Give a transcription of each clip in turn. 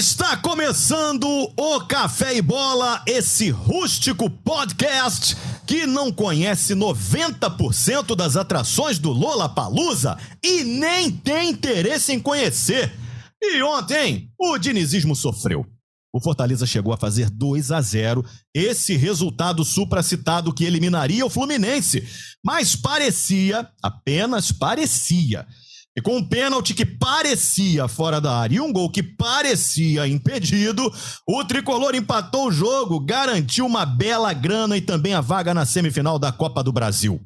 Está começando o Café e Bola, esse rústico podcast que não conhece 90% das atrações do Lola Palusa e nem tem interesse em conhecer. E ontem, o dinizismo sofreu. O Fortaleza chegou a fazer 2 a 0, esse resultado supracitado que eliminaria o Fluminense, mas parecia, apenas parecia, e com um pênalti que parecia fora da área e um gol que parecia impedido, o tricolor empatou o jogo, garantiu uma bela grana e também a vaga na semifinal da Copa do Brasil.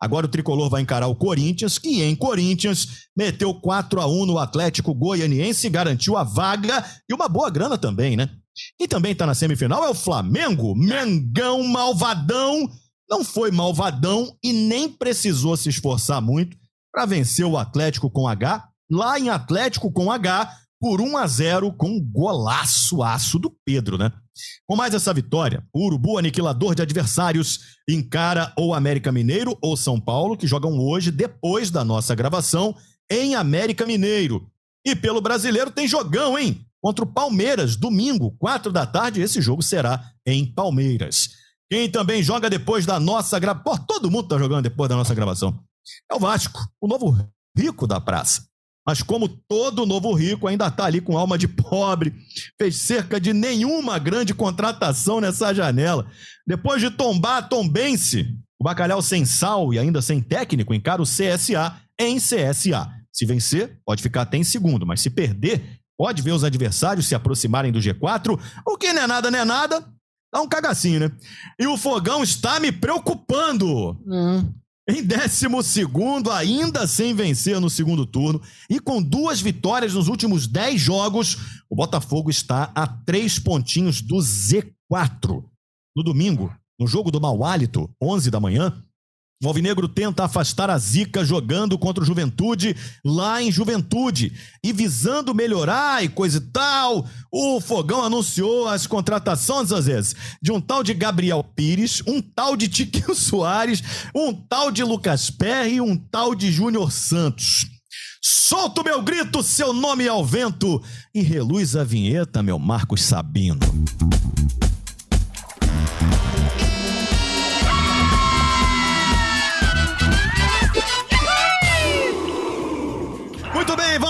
Agora o tricolor vai encarar o Corinthians, que em Corinthians meteu 4 a 1 no Atlético Goianiense, garantiu a vaga e uma boa grana também, né? Quem também tá na semifinal é o Flamengo, Mengão malvadão. Não foi malvadão e nem precisou se esforçar muito para vencer o Atlético com H, lá em Atlético com H, por 1 a 0 com um golaço aço do Pedro, né? Com mais essa vitória, o Urubu aniquilador de adversários encara ou América Mineiro ou São Paulo, que jogam hoje, depois da nossa gravação, em América Mineiro. E pelo brasileiro tem jogão, hein? Contra o Palmeiras, domingo, 4 da tarde, esse jogo será em Palmeiras. Quem também joga depois da nossa gravação. Todo mundo tá jogando depois da nossa gravação. É o Vasco, o novo rico da praça. Mas como todo novo rico ainda está ali com alma de pobre, fez cerca de nenhuma grande contratação nessa janela. Depois de tombar Tombense, o Bacalhau sem sal e ainda sem técnico encara o CSA em CSA. Se vencer, pode ficar até em segundo, mas se perder, pode ver os adversários se aproximarem do G4, o que não é nada, não é nada, dá um cagacinho, né? E o fogão está me preocupando. Hum. Em décimo segundo, ainda sem vencer no segundo turno e com duas vitórias nos últimos dez jogos, o Botafogo está a três pontinhos do Z4. No domingo, no jogo do mau hálito, 11 da manhã, o Alvinegro tenta afastar a zica jogando contra o Juventude lá em Juventude. E visando melhorar e coisa e tal, o Fogão anunciou as contratações, às vezes, de um tal de Gabriel Pires, um tal de Tiquinho Soares, um tal de Lucas Perry e um tal de Júnior Santos. Solta o meu grito, seu nome ao vento, e reluz a vinheta, meu Marcos Sabino.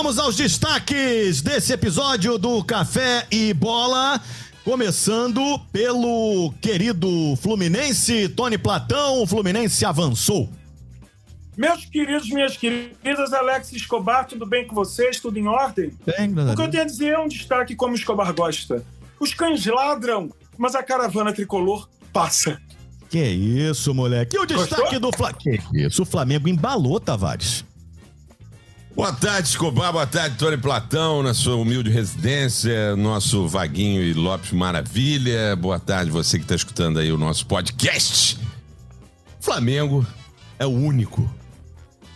Vamos aos destaques desse episódio do Café e Bola. Começando pelo querido Fluminense, Tony Platão. O Fluminense avançou. Meus queridos, minhas queridas, Alex Escobar, tudo bem com vocês? Tudo em ordem? Bem, O que eu tenho a dizer é um destaque como Escobar gosta. Os cães ladram, mas a caravana tricolor passa. Que isso, moleque. E o destaque Gostou? do Flamengo? Que isso, o Flamengo embalou, Tavares. Boa tarde, Escobar. Boa tarde, Tony Platão, na sua humilde residência, nosso Vaguinho e Lopes Maravilha. Boa tarde, você que está escutando aí o nosso podcast. Flamengo é o único,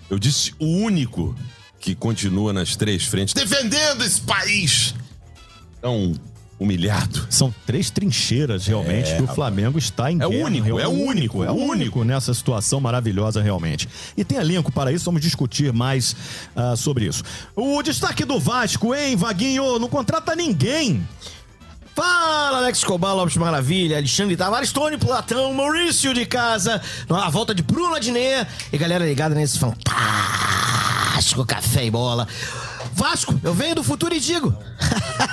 eu disse o único, que continua nas três frentes, defendendo esse país tão humilhado. São três trincheiras, realmente, que o Flamengo está em É o guerra, único, real- é o único, é único único. nessa situação maravilhosa, realmente. E tem elenco para isso, vamos discutir mais ah, sobre isso. O destaque do Vasco, hein, Vaguinho? Não contrata ninguém. Fala, Alex Escobar, Lopes Maravilha, Alexandre Tavares, Tony Platão, Maurício de casa, a volta de Bruno Adnet e galera ligada nesse fantástico café e bola. Vasco, eu venho do futuro e digo.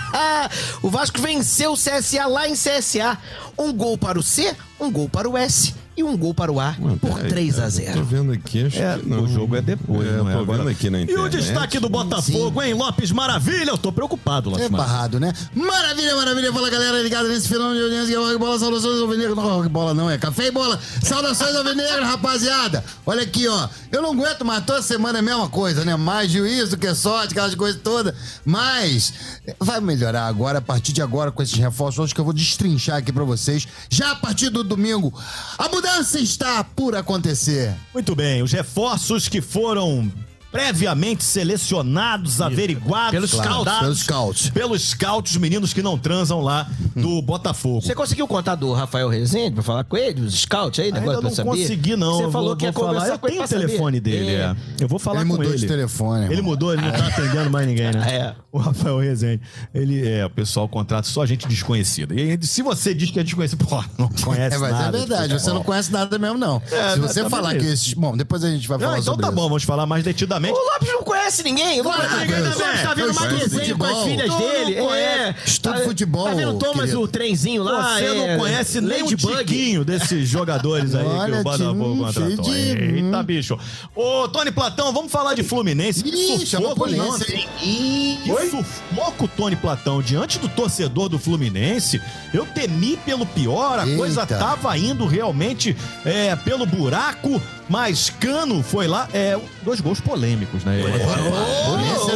o Vasco venceu o CSA lá em CSA. Um gol para o C, um gol para o S e um gol para o A por Peraí, 3 a Tô 0 vendo aqui, acho É, que não. o jogo é depois, É, não é tô agora. vendo aqui na E internet. o destaque do Botafogo, hein, Lopes Maravilha? Eu tô preocupado, Lopes É barrado, né? Maravilha, maravilha. Fala, galera, ligada nesse fenômeno de audiência. que é Rock Bola, saudações alvinegras. Não, Rock Bola não, é café e bola. Saudações alvinegras, rapaziada. Olha aqui, ó. Eu não aguento mais toda semana é a mesma coisa, né? Mais juízo que sorte, aquelas coisas todas. Mas vai melhorar agora, a partir de agora, com esses reforços que eu vou destrinchar aqui pra vocês. Já a partir do domingo, a mudança está por acontecer. Muito bem, os reforços que foram previamente selecionados, averiguados, Pelos scouts, escaldados pelos scouts. pelos scouts, os meninos que não transam lá do Botafogo. Você conseguiu contar do Rafael Rezende pra falar com ele, os scouts aí, negócio pra não saber? consegui, não. Você Eu falou vou, que ia falar. conversar Eu com ele tenho o pra saber. telefone dele, é. Eu vou falar Ele com mudou ele. de telefone, Ele irmão. mudou, ele não tá atendendo mais ninguém, né? É. O Rafael Rezende. Ele é, o pessoal contrata só gente desconhecida. E aí, se você diz que é desconhecido, pô, não conhece É, mas nada. é verdade, você não conhece nada mesmo, não. É, Se você tá falar que esses. Bom, depois a gente vai falar Não, então sobre tá isso. bom, vamos falar mais detidamente. O Lopes não conhece ninguém. O Lopes Claro que ninguém conhece. tá vendo mais desenho com as filhas Todo dele. É. Estuda Tá- futebol, Tá vendo o Thomas, querido. o trenzinho lá? Você é, não conhece nem um Ladybug. tiquinho desses jogadores aí que Olha, o Botafogo contratou. cheio de- Eita, bicho. Ô, Tony Platão, vamos falar de Fluminense. Que Ih, sufoco, não. Que sufoco, Tony Platão. Diante do torcedor do Fluminense, eu temi pelo pior, a Eita. coisa tava indo realmente é, pelo buraco, mas Cano foi lá. É, dois gols polêmicos, né? Polêmico.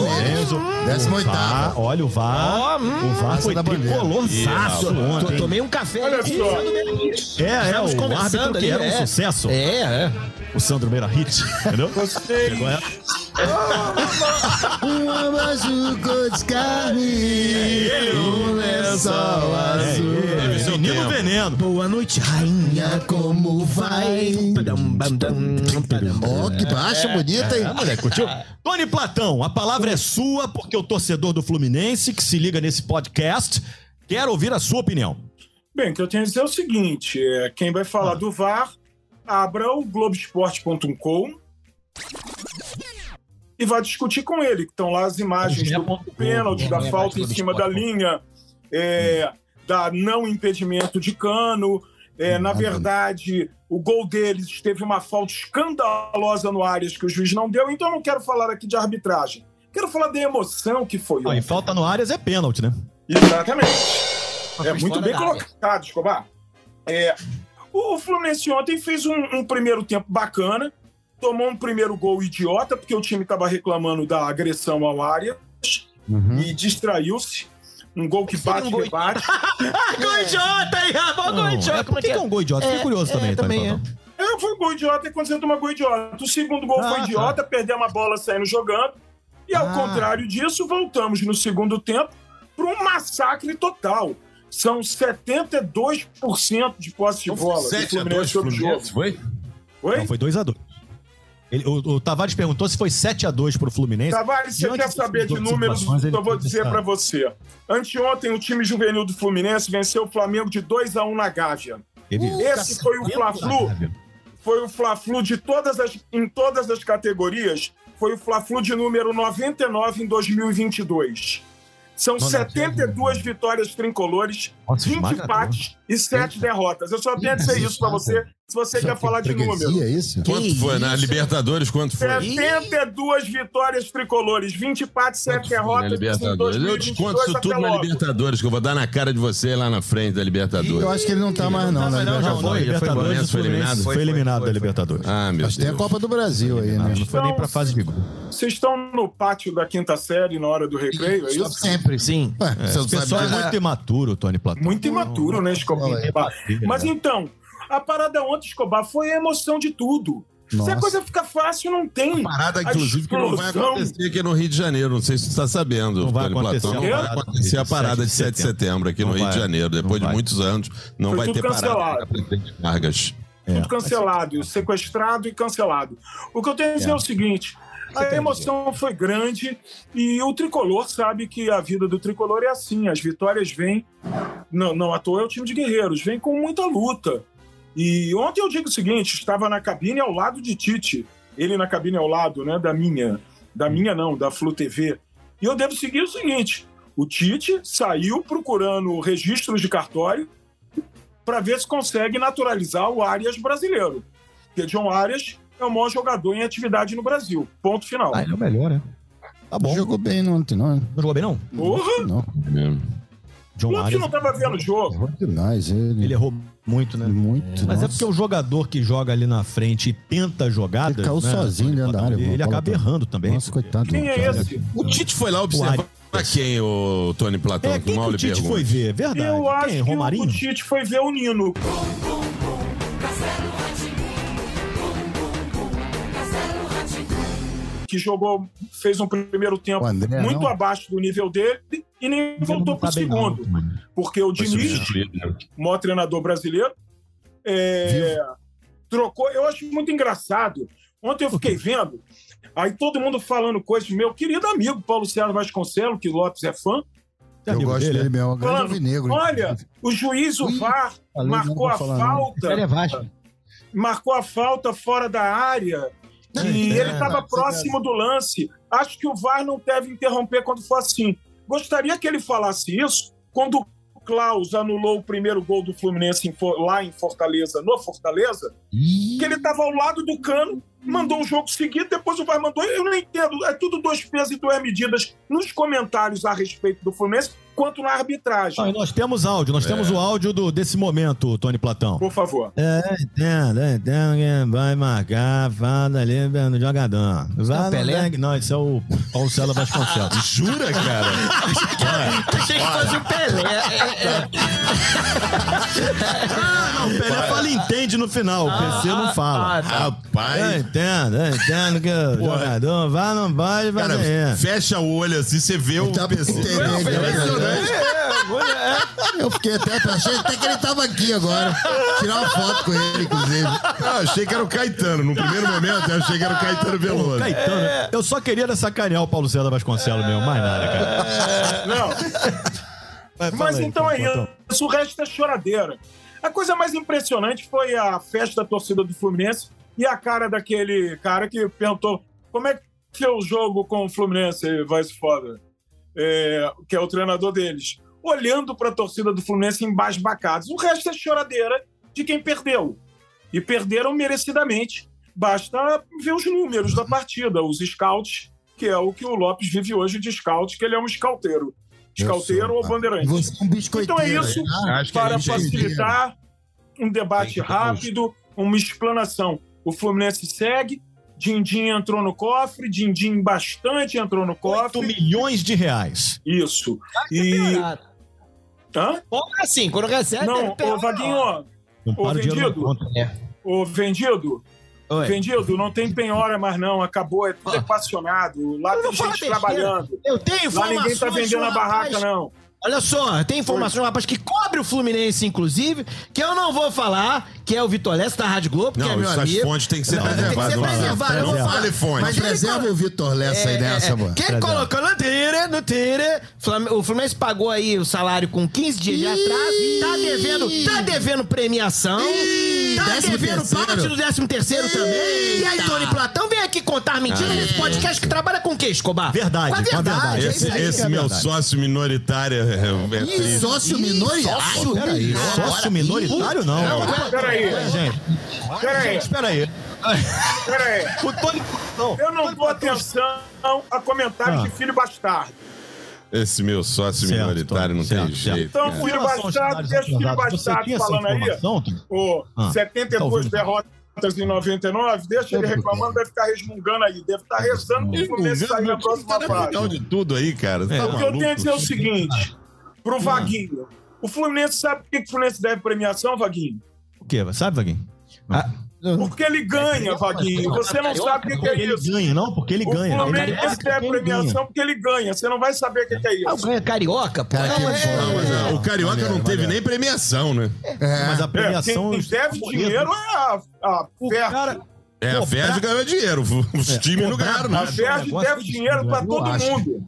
nele. Décima O VAR, oitava. Olha o VAR. Ó, hum, o VAR foi tricolorzaço ontem. Tomei um café. Olha só. É, é, o árbitro que era um é. sucesso. É, é. O Sandro Meirahit, entendeu? Vocês. Chegou a- Um abraço cor de carne. Um lençol É, azul. é, seu menino tempo. veneno. Boa noite, rainha, como vai? Ó, que baixa bonita, hein? É, moleque, curtiu? Tony Platão, a palavra é sua, porque o torcedor do Fluminense que se liga nesse podcast quer ouvir a sua opinião. Bem, o que eu tenho a dizer é o seguinte: é, quem vai falar do VAR, abra o Globoesporte.com e vai discutir com ele, estão lá as imagens do pênalti, da falta em cima da linha, é, da não impedimento de cano. É, na verdade, o gol deles teve uma falta escandalosa no Arias que o juiz não deu, então eu não quero falar aqui de arbitragem. Quero falar da emoção que foi. Ah, e falta no Arias é pênalti, né? Exatamente. É muito bem colocado, Escobar. É, o Fluminense ontem fez um, um primeiro tempo bacana, tomou um primeiro gol idiota, porque o time estava reclamando da agressão ao área e distraiu-se. Um gol que Foi um bate, gol- rebate. Gol idiota, hein? Gol idiota. é, Como por que, que é um gol idiota? Fiquei É, curioso é, também, também Platão. É, foi um gol idiota e quando você toma gol idiota. O segundo gol Ah, foi tá. idiota, perdemos a bola saindo jogando. E ao Ah. contrário disso, voltamos no segundo tempo para um massacre total. São 72% de posse de bola. do 7 a 2 Fluminense sobre o jogo. Fluminense, foi? Oi? Não, foi 2x2. O, o Tavares perguntou se foi 7x2 pro Fluminense. Tavares, você quer saber de números? ele Eu vou dizer para você. Anteontem, o time juvenil do Fluminense venceu o Flamengo de 2 a 1 na Gávea. Ele- Esse foi o Fla-Flu. Foi o Fla-Flu de todas as, em todas as categorias. Foi o Fla-Flu de número 99 em 2022. São Nossa, 72 vitórias tricolores, Nossa, 20 esmagador. empates e 7 derrotas. Eu só tenho a dizer isso para você, se você quer falar de número. É isso? Quanto foi? Na Libertadores, quanto foi? 72 vitórias tricolores, 20 empates, 7 Na derrotas. em Libertadores. Eu 2022 desconto isso tudo na. Libertadores, que eu vou dar na cara de você lá na frente da Libertadores. Eu acho que ele não tá mais, não, não, Já não, foi. já foi Foi eliminado? Foi, eliminado da. Libertadores. Ah, meu Mas tem a. Copa do Brasil aí, né? Não foi nem pra fase de grupo. Vocês estão no pátio da quinta série na hora do recreio, é isso? Sempre. Sim. Ué, você pessoal é muito imaturo, Tony Platão. Muito imaturo, né, Escobar? Fala Mas então, a parada ontem, Escobar, foi a emoção de tudo. Se a Nossa. coisa fica fácil, não tem. Parada, A inclusive, que não vai acontecer aqui no Rio de Janeiro. Não sei se você está sabendo, Não vai acontecer Platão. a Não vai parada acontecer a parada de 7 de setembro aqui no Não Rio vai. de Janeiro. Depois Não de vai. muitos anos, não Foi vai tudo ter parada cancelado. para presidente Vargas. Tudo cancelado, sequestrado e cancelado. O que eu tenho a dizer é, o seguinte: a emoção foi grande e o tricolor sabe que a vida do tricolor é assim. As vitórias vêm, não, não à toa é o time de guerreiros, vem com muita luta. E ontem eu digo o seguinte: estava na cabine ao lado de Tite, ele na cabine ao lado, né, da minha, da minha não, da Flu TV. E eu devo seguir o seguinte: o Tite saiu procurando registros de cartório para ver se consegue naturalizar o Arias brasileiro. Porque John Arias é o maior jogador em atividade no Brasil. Ponto final. Ah, ele é o melhor, né? Tá bom. Jogou bem ontem, não. Não jogou bem, não? Porra! Não. É mesmo. John O Lopes Arias, não estava vendo o jogo. Errou demais ele. ele errou muito, né? Muito. Mas é nossa. porque o jogador que joga ali na frente e tenta jogadas. Ele caiu né, sozinho dentro da área, Ele bola acaba errando também. Nossa, coitado. Quem é cara. esse? O Tite foi lá observar quem, o Tony Platão? É, quem que o Tite pergunto. foi ver? Verdade. Eu acho quem? que Romarinho? o Tite foi ver o Nino. Que jogou, fez um primeiro tempo André, muito não? abaixo do nível dele e nem voltou para o tá segundo. Porque o Diniz, né? maior treinador brasileiro, é, trocou. Eu acho muito engraçado. Ontem eu fiquei vendo, aí todo mundo falando coisas. Meu querido amigo Paulo César Vasconcelos, que Lopes é fã, Eu amigo gosto dele, dele mesmo, é um grande falando: alvinegro. olha, o juiz, o VAR, marcou não a não. falta. É marcou a falta fora da área e ele estava próximo do lance. Acho que o VAR não deve interromper quando for assim. Gostaria que ele falasse isso quando o Klaus anulou o primeiro gol do Fluminense lá em Fortaleza, no Fortaleza, que ele estava ao lado do cano, mandou o jogo seguir, depois o VAR mandou. Eu não entendo, é tudo dois pesos e duas medidas nos comentários a respeito do Fluminense, quanto na arbitragem. Ah, nós temos áudio, nós temos o áudio do, desse momento, Tony Platão. Por favor. É, entendo, entendo quem vai marcar, fala ali no jogador. Vai o Pelé? no- Não, esse é o Paulo César Vasconcelos. Jura, cara? Achei que fosse o Pelé. É, é. Ah, não, o Pelé fala e entende no final, o PC não fala. Ah, tá. Eu Rapaz. entendo, eu entendo que o Porra. jogador vai, não vai, vai Cara, fecha o olho assim, você vê o pra PC. Não, né? impressionante. Eu fiquei até, achei até que ele tava aqui agora. Tirar uma foto com ele, inclusive. Eu achei que era o Caetano. No primeiro momento, eu achei que era o Caetano Veloso. Caetano, eu só queria sacanear o Paulo César Vasconcelos mesmo, mais nada, cara. Não. Vai, fala Mas aí, então é Platão. isso, o resto é choradeira. A coisa mais impressionante foi a festa da torcida do Fluminense e a cara daquele cara que perguntou como é que é o jogo com o Fluminense, vai se foda, é, que é o treinador deles, olhando para a torcida do Fluminense embasbacados. O resto é choradeira de quem perdeu. E perderam merecidamente. Basta ver os números da partida, os scouts, que é o que o Lopes vive hoje de scout, que ele é um scouteiro. Scouteiro ou bandeirante. Você é um biscoiteiro. Então é isso. né? Para é facilitar um debate rápido, uma explanação. O Fluminense segue, Dindim entrou no cofre, Dindim bastante entrou no 8 cofre. milhões de reais. Isso. E. Hã? Porra, assim, quando recebe. Não, ô Vaguinho, Ô, vendido. conta. ô vendido, Oi. vendido, não tem penhora mais não, acabou, é tudo Ó. equacionado. Lá Eu tem gente trabalhando. Eu tenho Lá informações. ninguém tá vendendo a rapaz. barraca, não. Olha só, tem informação, rapaz, que cobre o Fluminense, inclusive, que eu não vou falar, que é o Vitor Lessa da Rádio Globo, que é Não, meu essas amigo. fontes têm que ser Não, tem que preservadas. ser Não preservado, eu Não vou fale fonte. Mas preserva o Vitor Lessa aí nessa, mano. Quem colocou no Twitter, no Flam- o Fluminense pagou aí o salário com 15 dias de atraso, tá devendo, tá devendo premiação, tá devendo terceiro. parte do 13 terceiro também. E aí, Tony Platão, vem aqui contar mentira nesse podcast que trabalha com o quê, Escobar? Verdade, com a com a verdade. é Esse, aí. esse é meu sócio minoritário é, é Ih, triste. sócio minoritário. Peraí, sócio minoritário não. Peraí, Gente, peraí, espera aí. peraí. O Tony... Não, Eu não Tony dou atenção a comentários Ah. de filho bastardo. Esse meu sócio Certo, minoritário não certo, tem certo. jeito. Então, cara. Filho bastardo, deixa o filho bastardo falando aí. Ah, tá 72 ouvindo. derrotas em 99, deixa ele reclamando, deve ficar resmungando aí, deve estar rezando pro Fluminense sair na próxima Tá fase. de tudo aí, cara. Tá O que eu tenho a dizer é o seguinte, pro Vaguinho, o Fluminense sabe por que o Fluminense deve premiação, Vaguinho? O quê? Sabe, Vaguinho? Porque ele ganha, Vaguinho, você não sabe o que que é Ele isso. ganha, não? Porque ele O ganha. Fluminense Carioca, deve ele premiação porque ele ganha, você não vai saber o que que é Ah, o isso. ganha carioca, pô. Não, que é-. Não, mas não, o Carioca Maneiro, não teve maneiro. nem premiação, né? Mas a É, premiação... quem deve dinheiro é a, a O Ferro. cara... É, a Ferdi pra- ganhou dinheiro. Os times não ganharam A nada. Ferro negócio deve dinheiro pra todo eu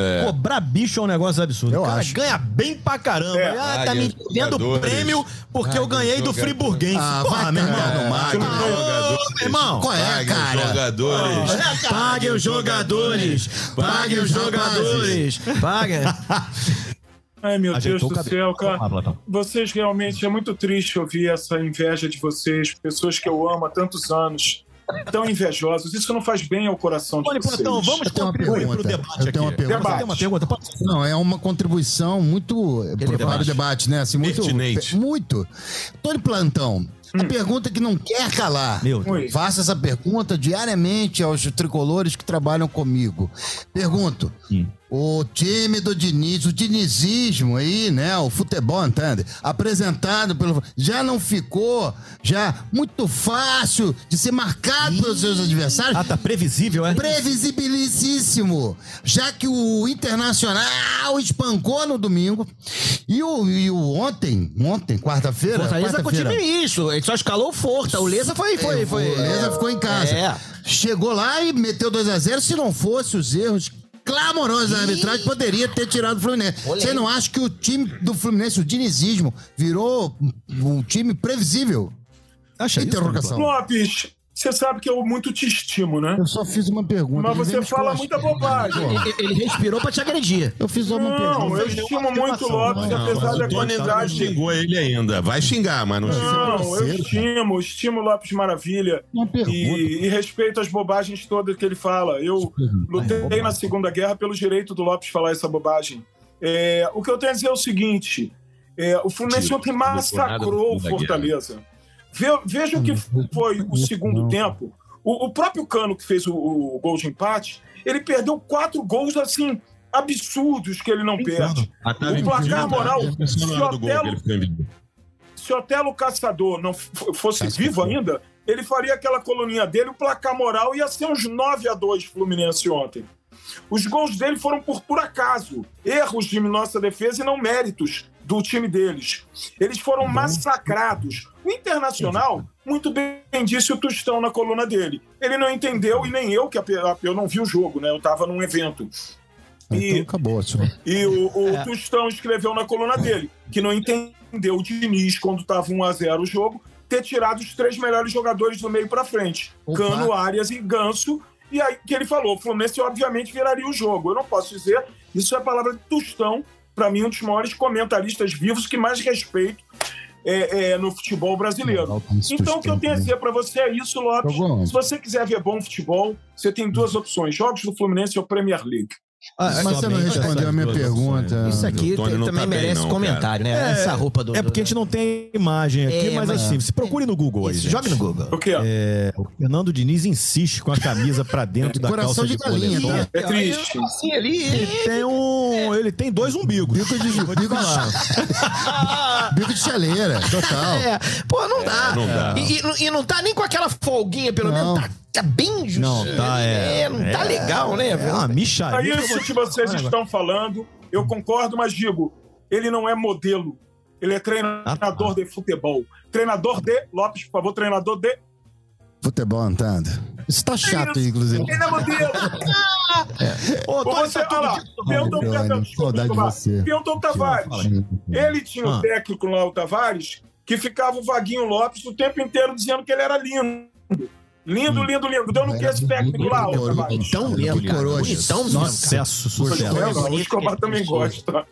mundo. Cobrar bicho é um negócio absurdo. Eu o cara acho. ganha bem pra caramba. É. Ah, tá me dando prêmio porque eu ganhei do. Friburguense. Ah, Porra, vai meu irmão. Ah, cara. ô, meu irmão. Qual é, Pague os cara? jogadores. Pague os jogadores! Pague os jogadores! Pague! Ai, meu Deus Ajeitou do o cabelo. céu, cara. Platão. Vocês realmente é muito triste ouvir essa inveja de vocês, pessoas que eu amo há tantos anos, tão invejosos. Isso não faz bem ao coração de Tony vocês. Platão, vamos uma contribuir pergunta. pro debate Eu tenho uma aqui. pergunta. Você tem uma pergunta? Não, é uma contribuição muito para o debate. debate, né? Assim, muito, Pertinente. muito. Tony Plantão, A pergunta que não quer calar. Meu Oi. Faço essa pergunta diariamente aos tricolores que trabalham comigo. Pergunto: o time do Diniz, o dinizismo aí, né? O futebol, entende? Apresentado pelo. Já não ficou já muito fácil de ser marcado pelos seus adversários? Ah, tá previsível, é? Previsibilíssimo, já que o Internacional espancou no domingo e o, e o ontem, ontem, quarta-feira, Fortaleza com o quarta-feira, time isso. Ele só escalou o Forta. O Leza foi. foi, é, foi o Leza ficou em casa. É. Chegou lá e meteu 2 a 0 Se não fosse os erros clamorosos da arbitragem, poderia ter tirado o Fluminense. Você não acha que o time do Fluminense, o dinizismo, virou um time previsível? Acha isso, Interrogação. Lopes, você sabe que eu muito te estimo, né? Eu só fiz uma pergunta. Mas você fala muita bobagem. Ele, ele respirou pra te agredir. Eu fiz uma pergunta. Não, eu estimo muito o Lopes, Não, apesar da Tony não xingou ele ainda. Vai xingar, mas não xingou. Não, eu estimo, estimo o Lopes Maravilha. Uma pergunta. E, e respeito as bobagens todas que ele fala. Eu lutei na Segunda Guerra pelo direito do Lopes falar essa bobagem. É, o que eu tenho a dizer é o seguinte: é, o Fluminense ontem não massacrou o Fortaleza. Ve- Veja o que foi o segundo tempo. O, o próprio Cano, que fez o, o gol de empate, ele perdeu quatro gols assim absurdos que ele não perde. O placar moral, gol que Otelo- invisível. se Otelo Caçador não fosse vivo ainda, ele faria aquela coluninha dele, o placar moral ia ser uns 9 a 2 Fluminense ontem. Os gols dele foram por por acaso, erros de nossa defesa e não méritos do time deles. Eles foram massacrados. O Internacional, muito bem disse o Tostão na coluna dele. Ele não entendeu, e nem eu, que eu não vi o jogo, né? Eu estava num evento. E- Então acabou, senhor. e o, o Tostão escreveu na coluna dele que não entendeu o Diniz, quando estava 1x0 o jogo, ter tirado os três melhores jogadores do meio para frente: Opa. Cano, Arias e Ganso. E aí que ele falou: o Fluminense obviamente viraria o jogo. Eu não posso dizer, isso é a palavra de Tostão, para mim, um dos maiores comentaristas vivos que mais respeito é, é, no futebol brasileiro. Então, o que eu tenho a dizer para você é isso, Lopes. Se você quiser ver bom futebol, você tem duas opções: jogos do Fluminense ou Premier League. Ah, Mas você não respondeu a minha duas pergunta. Isso aqui também tá merece não, comentário, né? É, Essa roupa do. É porque a gente não tem imagem aqui, É, mas, mas- assim, se procure no Google aí. Joga no Google. O quê? É, o Fernando Diniz insiste com a camisa pra dentro da Coração calça de de, galinha, tá? É triste. Assim, ali. Ele tem um, ele tem dois umbigos. Bico de, bico de, falar. bico de chaleira, total. É, pô, não dá. não dá. E, e- e não tá nem com aquela folguinha, pelo Não. menos. Tá, tá bem justo. Não, tá, é. não tá é, legal, né? É uma É micharia. vou isso que vocês estão falando. Eu concordo, mas digo, ele não é modelo. Ele é treinador Ah, tá. de futebol. Treinador de. Lopes, por favor, treinador de. Futebol, Antando. Isso tá chato, inclusive. Ele é modelo. Ô, Ou Tony, você, tá tudo olha lá, desculpa, você. Pelton Tavares. Ele tinha um Ah. técnico lá, o Tavares, que ficava o Vaguinho Lopes o tempo inteiro dizendo que ele era lindo. Lindo, lindo, lindo. Deu no que esse técnico lá, Tavares. Então Que cara. coroa. Bonitão mesmo. cara. Sucesso, sucesso. Escobar- O Escobar também gosta.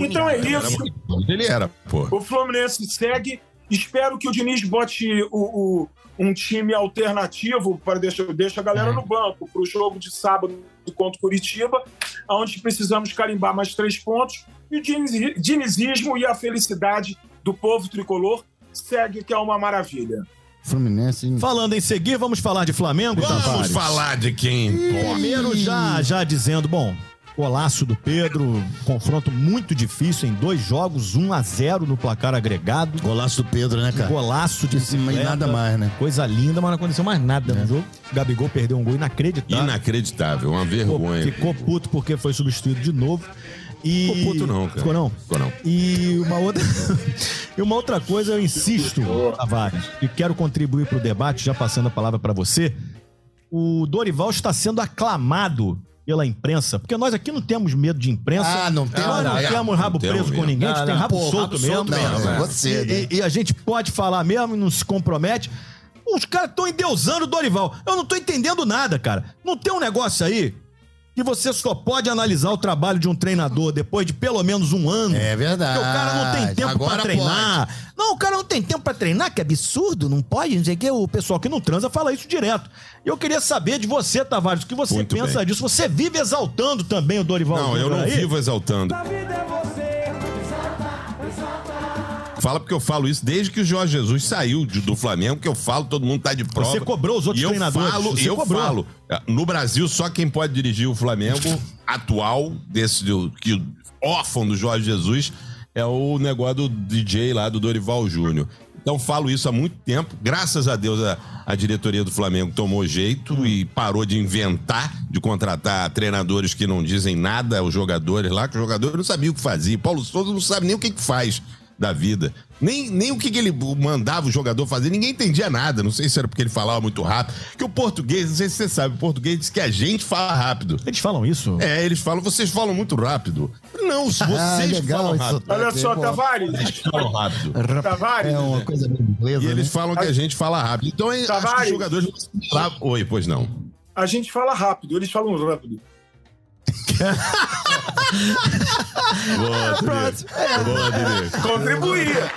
Então é isso. Ele era, pô. O Fluminense segue. Espero que o Diniz bote o, o- um time alternativo para deixar, deixa a galera no banco para o jogo de sábado contra o Curitiba, onde precisamos carimbar mais três pontos. E o dinizi- dinizismo e a felicidade do povo tricolor segue, que é uma maravilha. Fluminense. hein? Falando em seguir, vamos falar de Flamengo, Vamos Tavares? falar de quem importa. Primeiro, já, já dizendo, bom, golaço do Pedro, confronto muito difícil em dois jogos, 1 a 0 no placar agregado. Golaço do Pedro, né, cara? Golaço de mas bicicleta, nada mais, né? Coisa linda, mas não aconteceu mais nada no jogo. O Gabigol perdeu um gol inacreditável. Inacreditável, uma Ficou, vergonha. ficou puto porque foi substituído de novo. E... Ficou puto não, cara. Ficou não? Ficou não. E uma outra, e uma outra coisa, eu insisto, Tavares, e quero contribuir para o debate, já passando a palavra para você. O Dorival está sendo aclamado pela imprensa, porque nós aqui não temos medo de imprensa. Ah, não tem, Nós não não, é. temos rabo Não temos preso com mesmo. ninguém, a gente Não, tem não, rabo pô, solto rabo mesmo. solto mesmo, Não, é. você, né? e, e a gente pode falar mesmo, não se compromete. Os caras estão endeusando o Dorival. Eu não tô entendendo nada, cara. Não tem um negócio aí que você só pode analisar o trabalho de um treinador depois de pelo menos um ano. É verdade. Porque o cara não tem tempo Agora pra treinar. Não, o cara não tem tempo pra treinar, que absurdo, não pode, não sei o que. O pessoal que não transa fala isso direto. E eu queria saber de você, Tavares, o que você Muito pensa bem. disso. Você vive exaltando também o Dorival Não, eu não aí? vivo exaltando. Fala porque eu falo isso desde que o Jorge Jesus saiu de- do Flamengo, que eu falo, todo mundo tá de prova. Você cobrou os outros e eu treinadores, Falo, eu cobrou. falo. No Brasil, só quem pode dirigir o Flamengo atual, desse que órfão do Jorge Jesus, é o negócio do DJ lá do Dorival Júnior. Então falo isso há muito tempo. Graças a Deus a, a diretoria do Flamengo tomou jeito e parou de inventar, de contratar treinadores que não dizem nada aos jogadores lá, que os jogadores não sabiam o que fazia. Paulo Souza não sabe nem o que, que faz da vida. Nem, nem o que, que ele mandava o jogador fazer, ninguém entendia nada. Não sei se era porque ele falava muito rápido. Que o português, não sei se você sabe, o português diz que a gente fala rápido. Eles falam isso? É, eles falam, vocês falam muito rápido. Não, se vocês Ah, legal falam isso. rápido. Olha só. Tavares. Vocês falam rápido. Tavares. É uma coisa bem inglesa, E eles né? falam que a gente fala rápido. Então, eu acho que os jogadores Oi, pois não. A gente fala rápido, eles falam rápido. Boa, Diniz. Boa. Contribuía.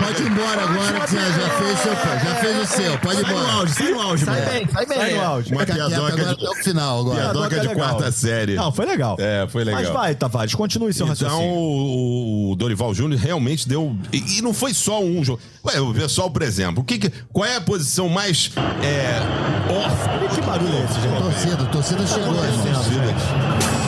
Pode ir embora agora que você já fez, seu, já fez o seu. Pode ir embora. sai no áudio, Sai bem, sai bem. Sai no áudio. Uma Fica quieto piadoca de, até o final agora. piadoca de quarta série. Não, foi legal. É, foi legal. Mas vai, Tavares, continue seu Então, raciocínio. o, o Dorival Júnior realmente deu. E, e não foi só um jogo. Ué, o pessoal, por exemplo, o que que- qual é a posição mais. É, off? Que barulho é esse, gente? Torcida, torcida chegou, irmão. Tem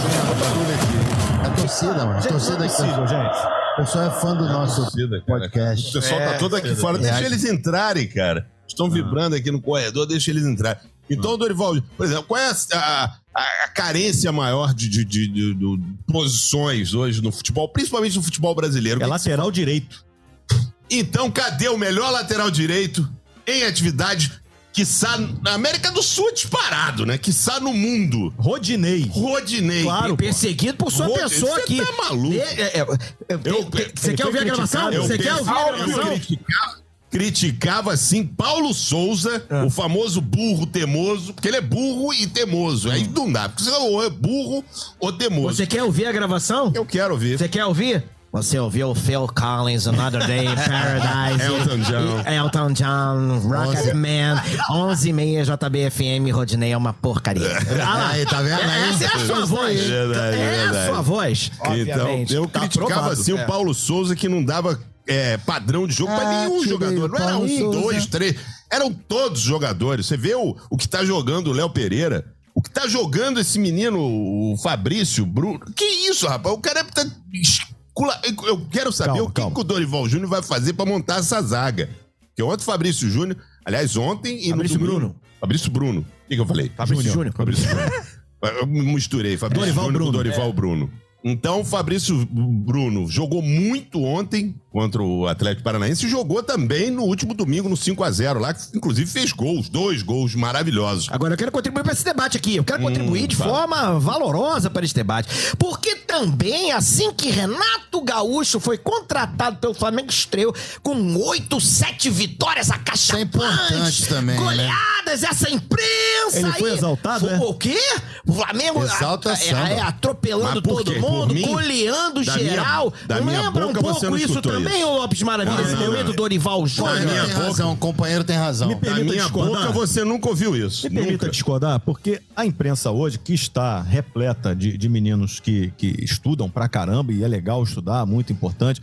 negócio, barulho aqui. É torcida, mano. Torcida Não é aqui. gente. O pessoal é fã do nosso Torcida, cara. O podcast. pessoal tá todo aqui fora. Deixa É. eles entrarem, cara. Estão vibrando aqui no corredor, deixa eles entrarem. Então, Dorival, por exemplo, qual é a, a- a- a carência maior de, de- de- de- de posições hoje no futebol, principalmente no futebol brasileiro? É lateral direito. Então, cadê o melhor lateral direito em atividade? Que na América do Sul é disparado, né? Que no mundo. Rodinei. Rodinei. Claro. Perseguido por sua pessoa você aqui. tá maluco? É, é, é, é, Eu- Você quer ouvir a gravação? Você quer ouvir a gravação? eu criticava, assim Paulo Souza, Ah. o famoso burro temoso, porque ele é burro e temoso. Aí não dá, porque você ou é burro ou temoso. Você quer ouvir a gravação? Eu quero ouvir. Você quer ouvir? Você ouviu o Phil Collins, Another Day in Paradise. Elton John. Elton John, Rocket Man, 11 e meia JBFM, Rodinei é uma porcaria. Ah lá. Aí, tá vendo aí? Essa é a sua voz. Verdade, é verdade. a sua voz, Então, eu Tá criticava aprovado. assim É. o Paulo Souza que não dava é, padrão de jogo pra Ah, nenhum jogador. Não era um, Souza. dois, três. Eram todos jogadores. Você vê o, o que tá jogando o Léo Pereira. O que tá jogando esse menino, o Fabrício, Bruno. Que isso, rapaz? O cara tá. Eu quero saber Calma, o que, calma. que o Dorival Júnior vai fazer pra montar essa zaga. Porque ontem o Fabrício Júnior. Aliás, ontem e Fabrício no Bruno. Fabrício Bruno. O que, que eu falei? Fabrício Júnior. Fabrício Bruno. Eu misturei, Fabrício Dorival Júnior com Bruno. Dorival Bruno. Então, o Fabrício Bruno jogou muito ontem contra o Atlético Paranaense e jogou também no último domingo no 5 a 0 lá, que inclusive fez gols, dois gols maravilhosos. Agora eu quero contribuir para esse debate aqui. Eu quero Hum, contribuir de fala. forma valorosa para esse debate. Porque também, assim que Renato Gaúcho foi contratado pelo Flamengo, estreou com oito, sete vitórias acachapantes. Isso é importante também, né? Goleadas, essa imprensa Ele foi aí. exaltado, Foi- é? O quê? O Flamengo Exalta a- é, é, atropelando todo quê? Mundo, mim? goleando Da minha- geral. da não minha lembra um boca você pouco não isso também, isso. ô Lopes Maravilha? Não, Esse não, momento não. Dorival Júnior. companheiro tem razão, o companheiro tem razão. Me Da permita minha discordar. boca você nunca ouviu isso. Me permita Nunca. discordar, porque a imprensa hoje, que está repleta de, de meninos que, que estudam pra caramba, e é legal estudar, muito importante,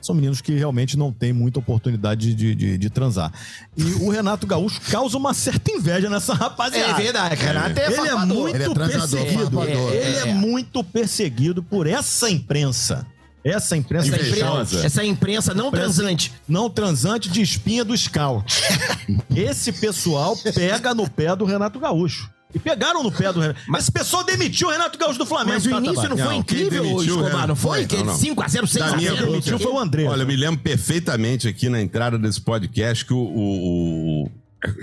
são meninos que realmente não têm muita oportunidade de, de, de transar. E o Renato Gaúcho causa uma certa inveja nessa rapaziada. É verdade, Renato é Ele é muito Ele é transador, perseguido. farpador. Ele é, É, é. muito perseguido por essa imprensa. Essa imprensa Essa imprensa, essa imprensa não transante. não transante de espinha do scout. Esse pessoal pega no pé do Renato Gaúcho. E pegaram no pé do Renato. Mas esse pessoal demitiu o Renato Gaúcho do Flamengo. Mas o tá, início não foi Não, incrível, demitiu, Escobar, não foi? Foi, Aquele não, não. 5x0, 6x0. Da minha Quem demitiu foi o André. Olha, eu me lembro perfeitamente aqui na entrada desse podcast que o. o, o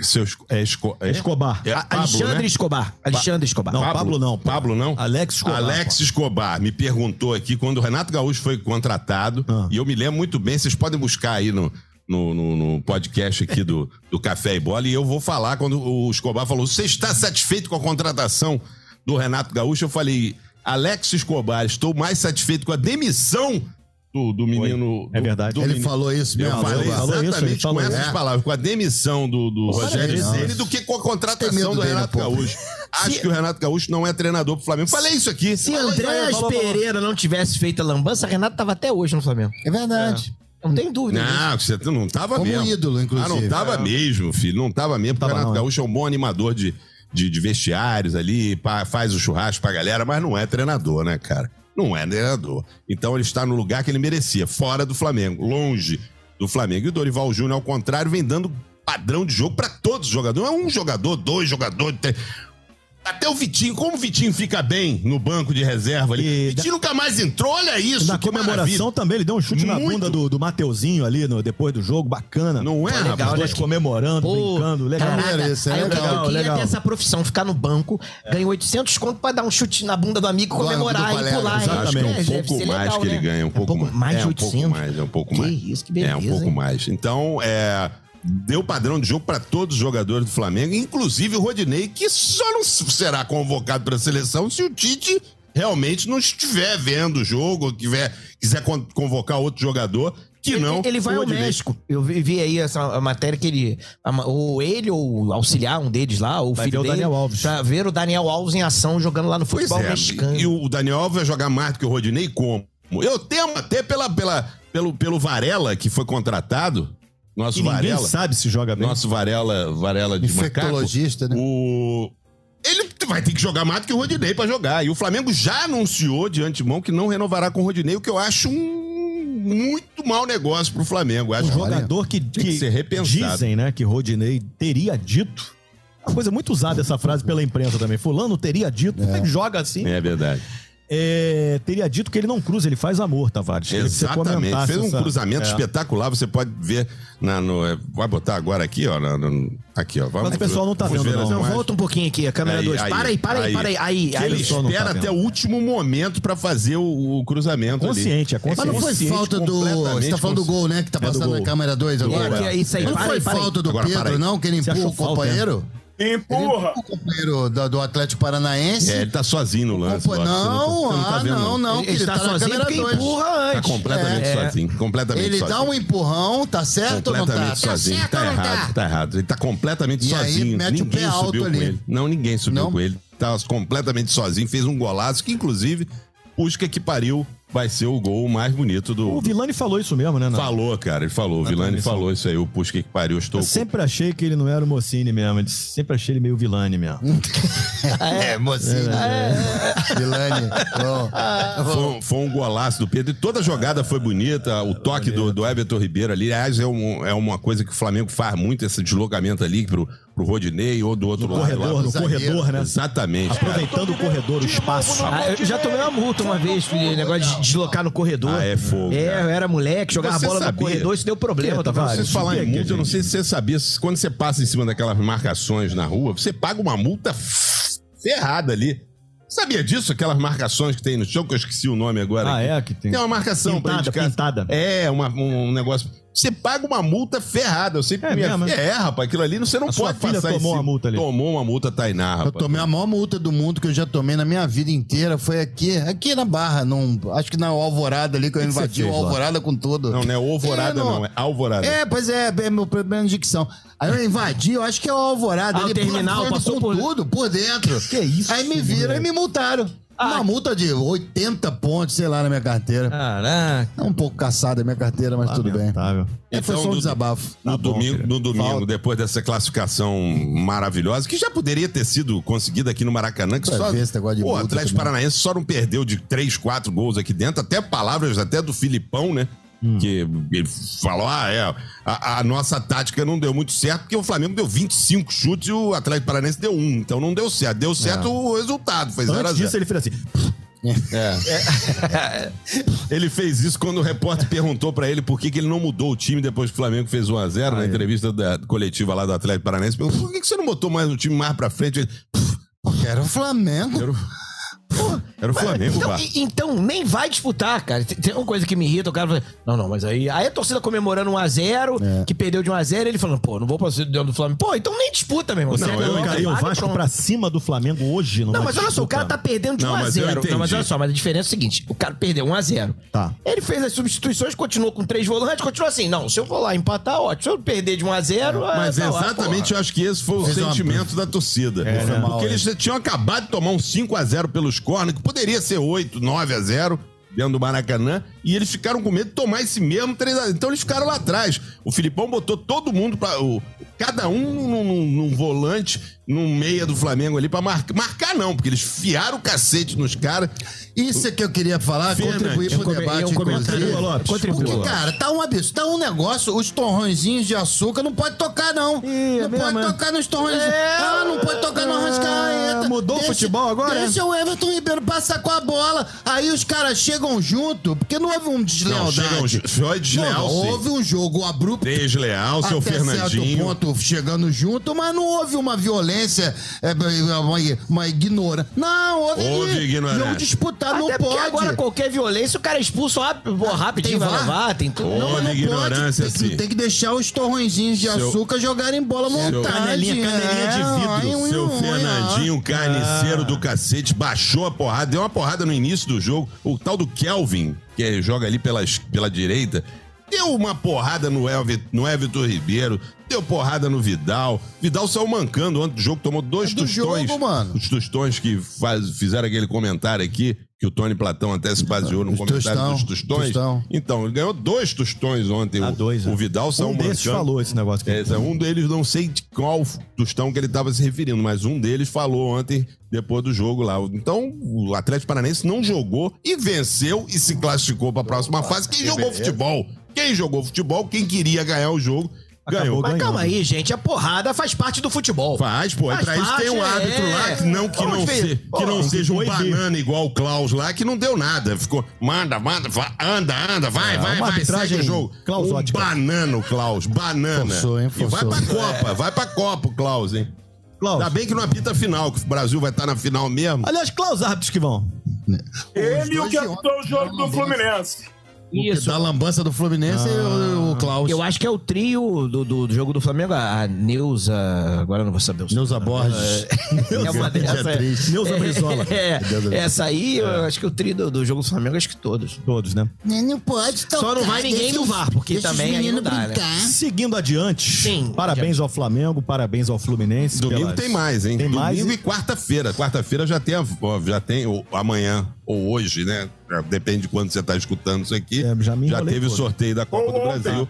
seu é, Esco- é? Escobar. É A- Pablo, Alexandre né? Escobar. Alexandre Escobar. Não, Pablo não. Pablo não? Alex Escobar, Alex Escobar me perguntou aqui quando o Renato Gaúcho foi contratado. Ah. E eu me lembro muito bem, vocês podem buscar aí no, no, no- no podcast aqui do, do Café e Bola. E eu vou falar quando o Escobar falou: Você está satisfeito com a contratação do Renato Gaúcho? Eu falei: Alex Escobar, estou mais satisfeito com a demissão do, do menino. É do- verdade. do Ele menino- falou isso Eu mesmo. falei falou isso, ele exatamente falou com essas palavras, com a demissão do, do Rogério. Ceni do que com a contratação do dele, Renato pô. Gaúcho. Acho que o Renato Gaúcho não é treinador pro Flamengo. Falei isso aqui. Se Andréas. Pereira não tivesse feito a lambança, Renato tava até hoje no Flamengo. É verdade. Não tem dúvida. Não, você não tava Como mesmo. ídolo, inclusive. Ah, não tava mesmo, filho. Não tava mesmo. Tava Renato é. Gaúcho é um bom animador de, de, de vestiários ali, pá, faz o churrasco pra galera, mas não é treinador, né, cara? Não é treinador. Então ele está no lugar que ele merecia, fora do Flamengo, longe do Flamengo. E o Dorival Júnior, ao contrário, vem dando padrão de jogo pra todos os jogadores. Não é um jogador, dois jogadores, três. Até o Vitinho, como o Vitinho fica bem no banco de reserva ali. E Vitinho nunca mais entrou, olha isso. Na que comemoração maravilha. também, ele deu um chute na Muito. bunda do, do Mateuzinho ali no, depois do jogo, bacana. Não é, Pô, rapaz? Os dois comemorando, Pô, brincando, legal. caraca, isso, é aí legal, eu queria legal. ter essa profissão, ficar no banco, ganhar 800 conto pra dar um chute na bunda do amigo, comemorar do e pular. que é um É, pouco mais legal, que ele né? ganha, um pouco, mais. mais é, de um 800. pouco mais, é um pouco Que mais. isso, que beleza, É um pouco hein? mais. Então, é, deu padrão de jogo para todos os jogadores do Flamengo, inclusive o Rodinei, que só não será convocado para a seleção se o Tite realmente não estiver vendo o jogo, ou quiser, quiser con- convocar outro jogador, que Ele- não. Ele vai o ao. México. Eu vi, vi aí essa matéria que ele. a- Ou ele, ou auxiliar, um deles lá, ou o Vai filho ver o dele. Daniel Alves. Pra ver o Daniel Alves em ação jogando lá no Pois futebol é, mexicano. e o Daniel Alves vai jogar mais do que o Rodinei como? Eu temo até pela, pela, pelo, pelo Varela, que foi contratado, nosso E ninguém Varela. sabe se joga bem. Nosso Varela, Varela de macaco. Infectologista, né? O... Ele vai ter que jogar mais do que o Rodinei pra jogar. E o Flamengo já anunciou de antemão que não renovará com o Rodinei, o que eu acho um muito mau negócio pro Flamengo. Acho Um jogador que, que que ser repensado. dizem, né, que Rodinei teria dito. Uma coisa muito usada essa frase pela imprensa também. Fulano teria dito. É que joga assim? É verdade. É, teria dito que ele não cruza, ele faz amor, Tavares. Exatamente. Fez um essa- cruzamento é. espetacular. Você pode ver na, no. é, Vai botar agora aqui, ó. na- no- aqui, ó. Vamos Mas o pessoal não tá vendo, não. Não, volta um pouquinho aqui, a câmera 2. Para aí, para aí, para aí. Aí, Que aí. ele tá espera vendo. até o último momento pra fazer o, o cruzamento ali. Consciente, é consciente. Mas não foi Consciente, falta do. Você tá falando do gol, né? Que tá É do passando gol. na câmera 2 agora. gol, é. Isso aí, não para foi aí, aí. falta do Pedro, aí. não? Que ele empurra o companheiro? Empurra. O companheiro do, do Atlético Paranaense. É, ele tá sozinho no lance. Compa- Lopes, você não, não tá ah, vendo, não, não, Ele ele está tá na sozinho câmera porque 2. empurra Tá antes. completamente É. sozinho. Completamente Ele sozinho. dá um empurrão, tá certo ou não tá? completamente sozinho. Tá não errado, tá errado. Ele tá completamente E aí, sozinho. mete o ninguém pé alto subiu ali. com ele. Não, ninguém subiu Não? com ele. Tá completamente sozinho, fez um golaço que, inclusive, Pusca que pariu vai ser o gol mais bonito do. O Vilani falou isso mesmo, né? Nando? Falou, cara, ele falou. O Vilani transmissão. falou isso aí. O Pusca que pariu, estou. Eu sempre achei que ele não era o Mocini mesmo. eu Sempre achei ele meio Vilani mesmo. É, mocinho. Vilani. ó. Foi, um- foi um golaço do Pedro. E toda a jogada foi bonita. O toque do, do Everton Ribeiro ali. Aliás, é, um- é uma coisa que o Flamengo faz muito, esse deslocamento ali pro, pro Rodinei ou do outro No lado. corredor, lá. no corredor, né? Exatamente. Aproveitando o corredor, o espaço. Ah, eu já tomei uma multa uma vez, filho, negócio de deslocar no corredor. Ah, é fogo, É, cara. eu era moleque, jogava Você bola sabia? no corredor, isso deu problema, tá Tavares? Vocês falar em multa, eu não sei se você sabia, quando você passa em cima daquelas marcações na rua, você paga uma multa ferrada ali. Sabia disso? Aquelas marcações que tem no chão, que eu esqueci o nome agora. Ah, aqui. é? Que tem. Tem uma marcação pra Pintada, indicar. pintada. É, uma- um negócio. Você paga uma multa ferrada. Eu sempre É minha- mesmo, é, rapaz, aquilo ali você não A sua pode filha passar tomou uma multa ali. Tomou uma multa, Tainá, Eu rapaz. tomei a maior multa do mundo que eu já tomei na minha vida inteira. Foi aqui, aqui na Barra, num, acho que na Alvorada ali, que eu que invadi o lá? Alvorada com tudo. Não, não é Alvorada, É, não. não. É Alvorada. É, pois é, é meu problema de dicção. Aí eu invadi, eu acho que é o Alvorada. Ah, o ali, terminal, por- passou com por- tudo, por dentro. Que isso, Aí me viram e me multaram. Uma multa de 80 pontos, sei lá, na minha carteira. Caraca. É um pouco caçada a minha carteira, mas tudo bem. Lamentável. É, foi Então, só um do- desabafo. No, Tá bom, domingo, querido. no domingo, Falta. depois dessa classificação maravilhosa, que já poderia ter sido conseguida aqui no Maracanã, que Vai só. ver esse negócio de Pô, o Atlético também. Paranaense só não perdeu de 3, 4 gols aqui dentro, até palavras até do Filipão, né? Hum. Que ele falou: ah, é, a, a nossa tática não deu muito certo, porque o Flamengo deu 25 chutes e o Atlético Paranaense deu um. Então não deu certo. Deu certo o resultado, foi 0 a Antes 0 disso, ele fez assim. Ele fez isso quando o repórter perguntou pra ele por que, que ele não mudou o time depois que o Flamengo fez 1x0 na entrevista da coletiva lá do Atlético Paranaense. Perguntou, por que, que você não botou mais o time mais pra frente? Ele, era o Flamengo. era, o- Era o Flamengo, Então, e- então, nem vai disputar, cara. Tem, tem uma coisa que me irrita, o cara fala, não, não, mas aí. Aí a torcida comemorando 1x0, É. que perdeu de 1x0, ele falando, pô, não vou pra dentro do Flamengo. Pô, então nem disputa, meu irmão. Não, Você eu ganhou, Cara, e o Vasco pra cima do Flamengo hoje não Não, mas olha só, o cara tá perdendo de Não, mas eu 1x0. Não, mas olha só, mas a diferença é o seguinte: o cara perdeu 1x0. Tá. Ele fez as substituições, continuou com três volantes, continuou assim. Não, se eu for lá empatar, ótimo. Se eu perder de 1x0. Mas tá lá, exatamente eu acho que esse foi o sentimento da torcida. né? Porque eles tinham acabado de tomar um 5x0 pelos cornos, que poderia ser 8, 9x0 dentro do Maracanã, e eles ficaram com medo de tomar esse mesmo 3x0. Então eles ficaram lá atrás. O Filipão botou todo mundo para Cada um num, num- num volante, num meia do Flamengo ali, pra marcar. Marcar não, porque eles fiaram o cacete nos caras. Isso é que eu queria falar, Fernandes. contribuir pro come- debate, inclusive. Contribua. Porque, cara, tá um absurdo. Tá um negócio, os torrõezinhos de açúcar não pode tocar, não. Ih, é não pode é? tocar nos torrões. Ah, não pode tocar no Arrascaeta. mudou o futebol agora, Deixa o Everton Ribeiro passar com a bola. Aí os caras chegam junto, porque não houve um Não, deslealdade. chegam, foi desleal, Não, houve um jogo abrupto Desleal, seu até certo Fernandinho. ponto chegando junto, mas não houve uma violência, é, uma, uma ignorância. Não, houve, Houve ignorância. jogo disputado, não Até porque pode. agora qualquer violência, o cara é expulso rápido, pô, rapidinho, Tem vai VAR? levar, tem tudo. Ô, Não, Olha, não ignorância, pode, tem, sim. que- tem que deixar os torrõezinhos de Seu- açúcar jogarem bola à vontade. Canelinha, canelinha de vidro. ai, ui, Seu Fernandinho, carniceiro do cacete, baixou a porrada, deu uma porrada no início do jogo. O tal do Kelvin, que joga ali pela, pela direita, deu uma porrada no, Elvi, no Everton Ribeiro, deu porrada no Vidal. Vidal saiu mancando ontem do jogo, tomou dois É do tostões. jogo, mano. Os tostões que faz- fizeram aquele comentário aqui, que o Tony Platão até se baseou no Os comentário tostão, dos tostões. tostão. Então, ele ganhou dois tostões ontem. Ah, o, dois, o é. Vidal saiu Um desses mancando. falou esse negócio que É, é um deles, não sei de qual tostão que ele estava se referindo, mas um deles falou ontem, depois do jogo lá. Então, o Atlético Paranaense não jogou e venceu e se classificou para a próxima fase. Quem jogou futebol? Quem jogou futebol, quem queria ganhar o jogo, ganhou. Mas ganhando. calma aí, gente, a porrada faz parte do futebol. Faz, pô. Faz pra isso tem um árbitro é. lá que não, que Vamos não, ver. se- Pô, que não que seja um proibir. banana igual o Klaus lá, que não deu nada. Ficou, manda, manda, vai, anda, anda, vai, É, vai, uma vai, segue o jogo. Um clausótica. banano, Klaus, banana. Forçou, hein? E vai Forçou. pra Copa, vai pra Copa, o Klaus, hein? Klaus. Ainda bem que não apita final, que o Brasil vai estar na final mesmo. Aliás, Klaus, árbitros que vão. Ele e o dois que de apitou o ontem, jogo não, do Fluminense. Isso. Da lambança do Fluminense e o, o Klaus. Eu acho que é o trio do, do, do jogo do Flamengo, a a Neuza. Agora eu não vou saber o Neuza Borges. É uma dessa. atriz. Neuza Brizola. É, essa aí, eu acho que o trio do, do jogo do Flamengo, acho que todos. Todos, né? Não pode Só não vai ninguém no VAR, porque também aí não dá, né? Seguindo adiante. Sim, Parabéns ao Flamengo, parabéns ao Fluminense. Domingo pelas- tem mais, hein? Tem Domingo mais. e quarta-feira. Quarta-feira já tem, a- ó, já tem ou amanhã ou hoje, né? Já Depende de quando você está escutando isso aqui. É, já me enrolei teve o sorteio da Copa do. Brasil.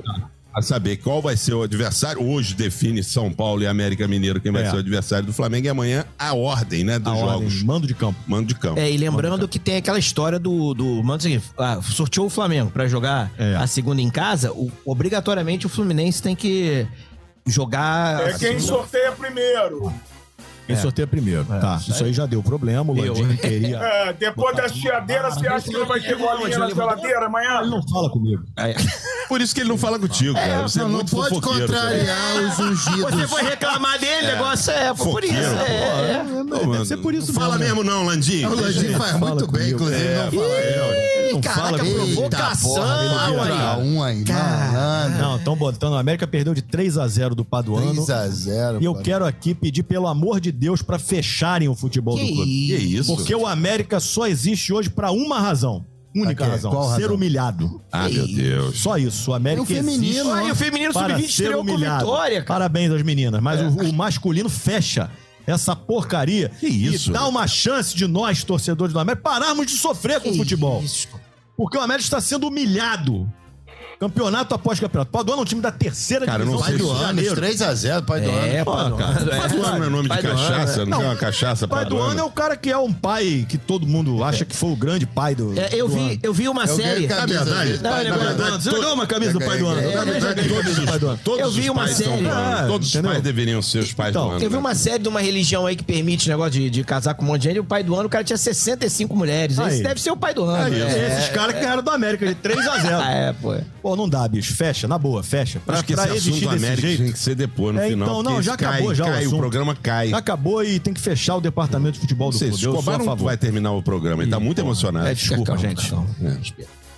A saber qual vai ser o adversário. Hoje define São Paulo e América Mineiro quem vai É. ser o adversário do Flamengo. E amanhã a ordem, né? Dos A jogos. ordem, mando de campo. Mando de campo. É, e lembrando que tem aquela história do. do manda o seguinte, ah, sorteou o Flamengo pra jogar É. a segunda em casa, o- obrigatoriamente o Fluminense tem que jogar. É quem sorteia primeiro. Quem sorteia primeiro. tá, isso aí já deu problema. O. Landim queria. É, depois da chiadeira, você acha que não vai ter bolinha na geladeira amanhã? Ele não fala comigo. É. Por isso que ele não fala contigo, cara. Você é Não, pode contrariar os ungidos. Você foi reclamar dele, negócio é, foi por isso. É, é. Não, Não, deve ser por isso fala mesmo, né? mesmo não, Landim. O Landim faz muito bem, inclusive. É, não fala aí, Não Caraca, fala comigo. provocação Porra, um aí. Malandro. Não, estão botando. A América perdeu de 3 a 0 do Paduano. 3x0. E eu quero aqui pedir, pelo amor de Deus, pra fecharem o futebol do clube. Que isso? Porque o América só existe hoje pra uma razão. Única razão. Qual Ser razão? humilhado. Ah, meu Deus. Só isso. O América E o feminino, existe Aí o feminino para sub-20 ser estreou com vitória, cara. Parabéns às meninas. Mas o, o masculino fecha essa porcaria Que isso, e dá uma chance de nós, torcedores do América, pararmos de sofrer com o futebol. Isso. Porque o América está sendo humilhado. Campeonato após campeonato. Paduano é um time da terceira Cara, eu não divisão Pai sei do do Rio de ano, Janeiro. 3x0, pai do É, ano. pô, Pô, cara. é. Paduano não é nome de Pai do ano, cachaça? é. Não, tem uma cachaça Paduano é Paduano? o cara que é um pai que todo mundo acha que foi o grande pai do. É, eu, do vi, ano. eu vi uma Eu série. Na verdade, Não, pai do é ano. verdade. Você ganhou uma camisa do pai do ano. É, Na verdade, todos os pai do ano. Todos Eu vi uma pais série. É, Todos os pais deveriam ser os pais Então, do ano. Eu vi né? uma série de uma religião aí que permite esse negócio de, de casar com um monte de gente. E o pai do ano, o cara tinha 65 mulheres. Esse deve ser o pai do ano. É, É, Esses caras que ganharam do América de 3 a 0 Ah, é, pô. Pô, não dá, bicho. Fecha, na boa, fecha. Pra, Acho que pra esse assunto desse América jeito. tem que ser depois, no É, final. então, não, já cai, acabou já o cai, o, assunto. programa cai. Já acabou e tem que fechar o departamento de futebol Não do sei, clube. se Eu sou a Escobar não favor. vai terminar o programa. Ele tá muito emocionado. É, desculpa, Calma, gente. calma. Deixa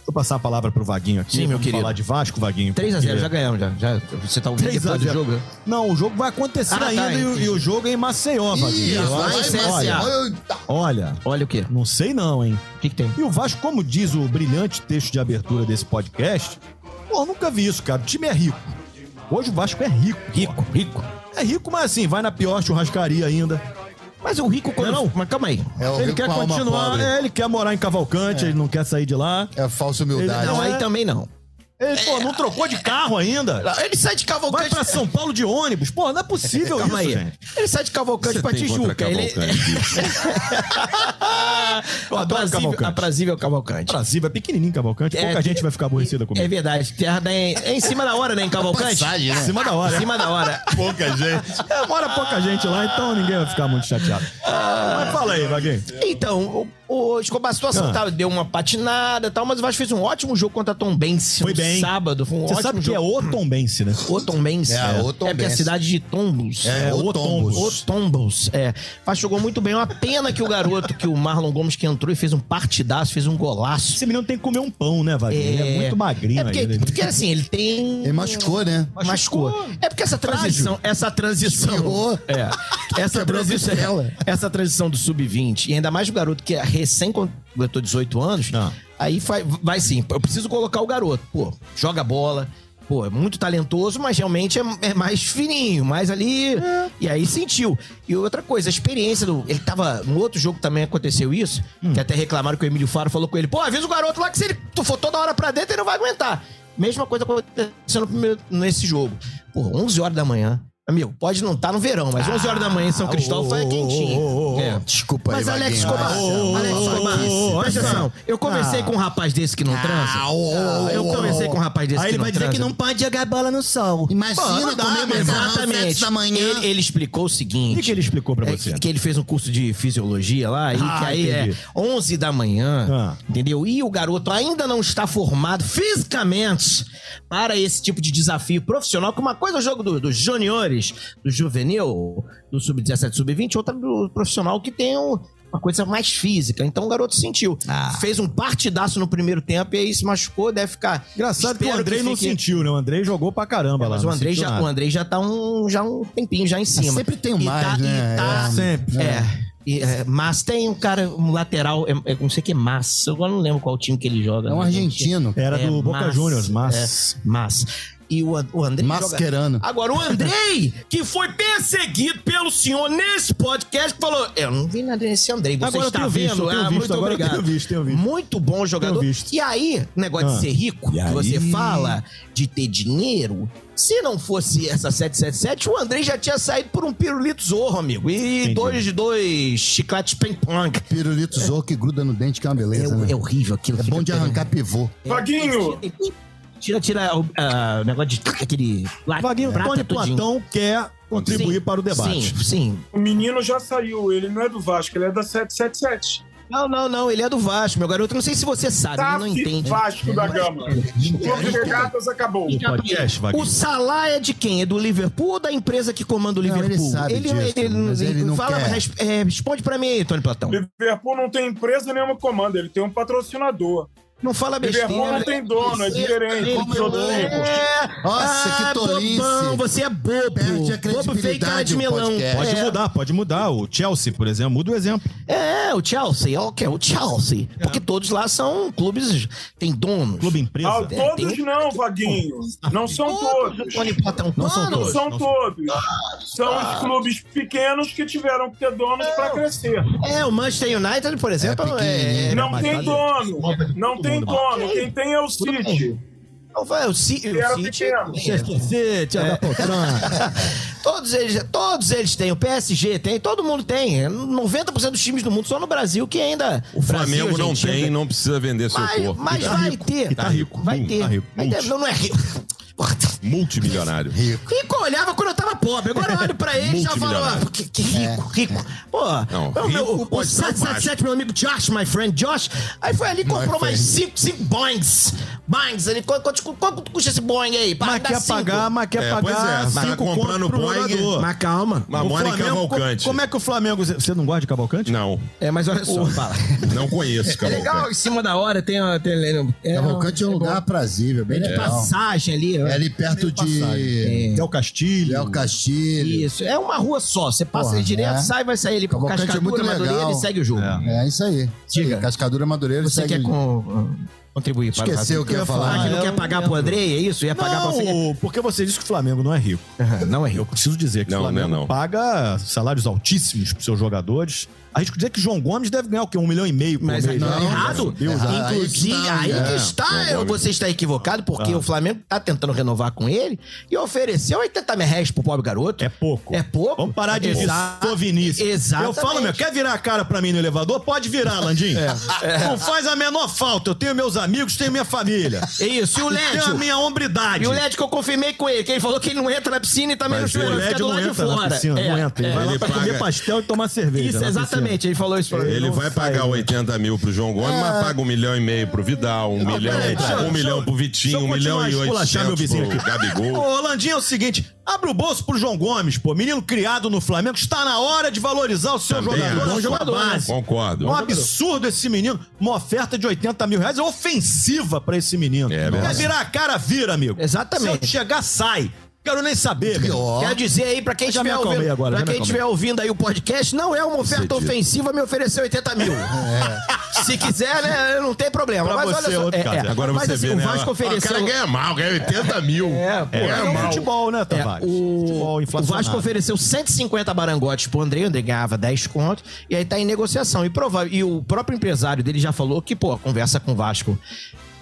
eu passar a palavra pro Vaguinho aqui. Sim, meu Vamos querido. falar de Vasco, Vaguinho. 3x0, porque- já ganhamos. Já, já, você tá ouvindo 3 a depois do 0. jogo? né? Não, o jogo vai acontecer Ah, tá, ainda e o- entendi. e, o jogo é em Maceió, Vaguinho. Ih, Eu vai, olha. Eita. olha, Olha o quê? não sei não, hein? O que, que tem? E o Vasco, como diz o brilhante texto de abertura desse podcast, pô, nunca vi isso, cara. O time é rico. Hoje o Vasco é rico. Rico, rico. É rico, mas assim, vai na pior churrascaria ainda. Mas o rico quando. Não, não. Mas calma aí. É o ele quer continuar, é, ele quer morar em Cavalcante, ele não quer sair de lá. É falsa humildade. Não, é. aí também não. Ele, pô, não trocou de carro ainda. Ele sai de Vai Cavalcante. pra São Paulo de ônibus. Pô, não é possível Calma isso, aí. gente. Ele sai de Cavalcante Você pra tem contra Tijuca. Ele... Cavalcante, bicho? Eu adoro aprazível, Cavalcante. aprazível Cavalcante. Brasil é pequenininho Cavalcante, pouca É, gente vai ficar aborrecida comigo. É verdade. Terra da... É em cima da hora, né, em Cavalcante? Passagem, né? Em cima da hora. Em cima da hora. Pouca gente. É, mora pouca gente lá, então ninguém vai ficar muito chateado. Mas fala aí, Vaguinho. Então, o, o Escobar, a situação Ah. tá, deu uma patinada e tal, mas o Vasco fez um ótimo jogo contra a Tom Bense Foi no bem. sábado. Foi um Você ótimo sabe que jogo. é o Tombense, né? O Tom Bense. É, o É porque é a cidade de Tombos. É, o Tombos. O Tombos, é. Mas jogou muito bem. É uma pena que o garoto, que o Marlon Gomes, que entrou e fez um partidaço, fez um golaço. Esse menino tem que comer um pão, né, Vaguinho? Ele é muito magrinho É porque, ainda. porque assim, ele tem. Ele machucou, né? Machucou. É porque essa transição, essa transição. É. Essa transição, essa transição do sub-20, e ainda mais o garoto que é recém completou 18 anos, Não. aí vai, vai sim. Eu preciso colocar o garoto. Pô, joga bola. Pô, é muito talentoso, mas realmente é, é mais fininho, mais ali. E aí sentiu. E outra coisa, a experiência do. Ele tava. No outro jogo também aconteceu isso, que até reclamaram que o Emílio Faro falou com ele: pô, avisa o garoto lá que se ele tu for toda hora pra dentro, ele não vai aguentar. Mesma coisa acontecendo nesse jogo. Pô, 11 horas da manhã. Amigo, pode não estar no verão, mas 11 horas da manhã em São Cristóvão ô, foi ô, quentinho. ô, ô, ô. É. Desculpa aí, Mas Alex Vaguinho. Escobar, Ah, Alex Escobar, presta atenção. Eu conversei Ah. com um rapaz desse que não transa. Ah, ô, ô, Eu conversei com um rapaz desse Aí que ele não vai dizer transa. que não pode jogar bola no sol. Imagina Pô, dá, comer Exatamente. da manhã. Ele, ele explicou o O seguinte. que, que ele explicou pra É, você? que ele fez um curso de fisiologia lá, e Ah, que aí entendi. é 11 da manhã, Ah. entendeu? E o garoto ainda não está formado fisicamente para esse tipo de desafio profissional, que uma coisa é o jogo do- dos juniores, do juvenil, do sub-17, sub-20, outra do profissional que tem um- uma coisa mais física. Então o garoto sentiu. Ah. Fez um partidaço no primeiro tempo e aí se machucou, deve ficar... Engraçado que o Andrei não fique- sentiu, né? O Andrei jogou pra caramba lá. mas o não Andrei, já, nada. o Andrei já tá um, já um tempinho já em cima. sempre tem um E mais, tá- né? tá- É, sempre. É. E, é, mas tem um cara, um lateral, é, é, não sei o que é Massa. Eu agora não lembro qual time que ele joga. É um né? argentino. Era É, do Boca mas- Juniors, mas... É, mas. E o, o Andrei. joga- Mascherano. Agora, o Andrei, que foi perseguido pelo senhor nesse podcast, que falou: Eu não vi nada desse Andrei. Você Agora eu está visto, vendo? eu tenho ah, visto, muito agora eu obrigado. tenho visto, tenho visto. Muito bom jogador. E aí, negócio Ah. de ser rico, E que aí? você fala de ter dinheiro. Se não fosse essa 777, o Andrei já tinha saído por um pirulito zorro, amigo. E Entendi. dois, dois chicletes ping-pong. Pirulito zorro que gruda no dente, que é uma É, beleza, né? é horrível aquilo. É bom de arrancar pivô. Vaguinho! Tira, tira o ah, o negócio de aquele. Vaguinho, prata Tony tudinho. Platão quer contribuir Sim, para o debate. Sim, sim. O menino já saiu, ele não é do Vasco, ele é da 777. Não, não, não, ele é do Vasco, meu garoto. Não sei se você sabe, Tá, ele não entende. Vasco da Gama. O Clube de Regatas acabou. O podcast, Vaguinho. O Salah é de quem? É do Liverpool ou da empresa que comanda o Não, Liverpool? ele sabe disso, mas ele não fala, é, responde pra mim aí, Tony Platão. Liverpool não tem empresa nenhuma comanda, ele tem um patrocinador. Não fala besteira. Liverpool não tem dono, é Ele- produtor. É. Nossa, que tolice. bobão, você é bobo. Perde a bobo credibilidade de o melão. podcast. Pode É. mudar, pode mudar. O Chelsea, por exemplo, muda o exemplo. É, o Chelsea, ok, o Chelsea. Porque todos lá são clubes, tem donos. Clube empresa. Ah, tem todos um- não, Vaguinho. Não são todos. Platão, Não são todos. São todos. São Ah. os clubes pequenos que tiveram que ter donos para crescer. É, o Manchester United, por exemplo, É é. Não tem dono. Não tem dono. Quem tem é o City. Não vai, o Ci- Que era o City. City, da poltrona. Todos eles, todos eles têm. O PSG tem, todo mundo tem. 90% dos times do mundo, só no Brasil que ainda. O Flamengo Brasil, não Argentina, tem, não precisa vender seu Mas, corpo. mas tá vai rico, ter. e tá rico, Vai hum, ter. tá rico, Vai ter. multi. Não, não é rico. Porra, Multimilionário. Rico. Rico olhava quando eu tava pobre. Agora eu olho pra ele e já falo, ah, que, que rico, rico. Pô, Não, o meu, o, pode ser o 777, meu amigo Josh, my friend Josh, aí foi ali e comprou mais cinco, cinco Boeings. Boeings, ele, quanto, quanto, quanto custa esse Boeing aí? Pra Mas quer cinco. pagar, mas quer É, pois pagar é, você tá cinco comprando conto pro Boeing, jogador. Mas calma. Mamona O e Flamengo, Cavalcante. Como é que o Flamengo... Você não gosta de Cavalcante? Não, É, mas olha só, fala. não conheço É legal, Cavalcante. em cima da hora tem... tem é, Cavalcante é um bom. lugar aprazível, bem Tem legal. passagem ali. ó. É ali perto de É o Castilho. Léo Castilho. Isso, é uma rua só. Você passa Porra, ali direto, é. sai, vai sair ali pro Cavalcante é Cascadura, muito Madureira legal. e segue o jogo. É. É isso aí. Diga. Cascadura Madureira Você segue quer com- contribuir para Esqueceu o que ia Ah, falar. que não eu quer não pagar pro Andrei, é isso? Ia pagar pra você? Não, porque você disse que o Flamengo não é rico. Não é Eu rico. preciso dizer que Não, o Flamengo não é não. paga salários altíssimos para seus jogadores. Arrisco dizer que João Gomes deve ganhar o quê? Um milhão e meio por Mas mês. não, né? errado. Deus, ah, Inclusive, Aí que tá, é. está, eu- você está equivocado, porque Ah. o Flamengo tá tentando renovar com ele e ofereceu 80 mil reais pro pobre garoto. É pouco. É pouco? Vamos parar de dizer, sou Vinícius. Exatamente. Eu falo, meu, quer virar a cara pra mim no elevador? Pode virar, Landinho. Não faz a menor falta. Eu tenho meus amigos, tenho minha família. É isso, e o Tenho a minha hombridade. E o Led que eu confirmei com ele, que ele falou que ele não entra na piscina e também Mas no chuveiro, fica Led do não lado de fora. piscina, É, não entra. Ele é. vai lá pra paga- comer pastel e tomar cerveja. Isso, piscina. Exatamente, ele falou isso pra mim. Ele vai pagar né? 80 mil pro João Gomes, mas paga um milhão e meio pro Vidal, um milhão, um milhão pro Vitinho, um milhão e oitocentos vizinho pro aqui. Gabigol. Ô, Landinho, é o seguinte: abre o bolso pro João Gomes, pô. Menino criado no Flamengo, está na hora de valorizar o seu Também jogador. Bom jogador, né? base. Concordo. É um absurdo esse menino. Uma oferta de 80 mil reais é ofensiva pra esse menino. É Quer virar a cara, vira, amigo. Exatamente. Se eu chegar, sai. Quero nem saber. Ó. Quero dizer aí, pra quem Já me estiver ouvindo, agora, pra quem estiver ouvindo aí o podcast, não é uma oferta Cedido. ofensiva me oferecer 80 mil. Se quiser, né, não tem problema. Pra mas você olha é só, outro caso. Agora mas você assim, vê, o né? Vasco ó, ofereceu... O cara ganha mal, ganha 80 mil. É, pô, É, é mal. futebol, né, É, Tavares? o, Futebol o. Vasco ofereceu 150 barangotes pro André, o André ganhava 10 contos, e aí tá em negociação. E, prova- e o próprio empresário dele já falou que, pô, a conversa com o Vasco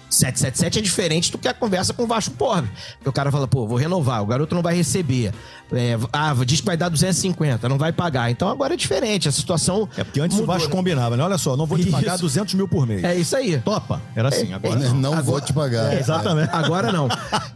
777 é diferente do que a conversa com o Vasco pobre. Porque o cara fala, pô, vou renovar, o garoto não vai receber. É, ah, diz que vai dar 250, não vai pagar. Então agora é diferente, a situação. É porque antes mudou, o Vasco né? combinava, né? Olha só, não vou te pagar Isso. 200 mil por mês. É isso aí. Topa. Era assim, agora Não, não. vou te pagar. É, exatamente. Agora não.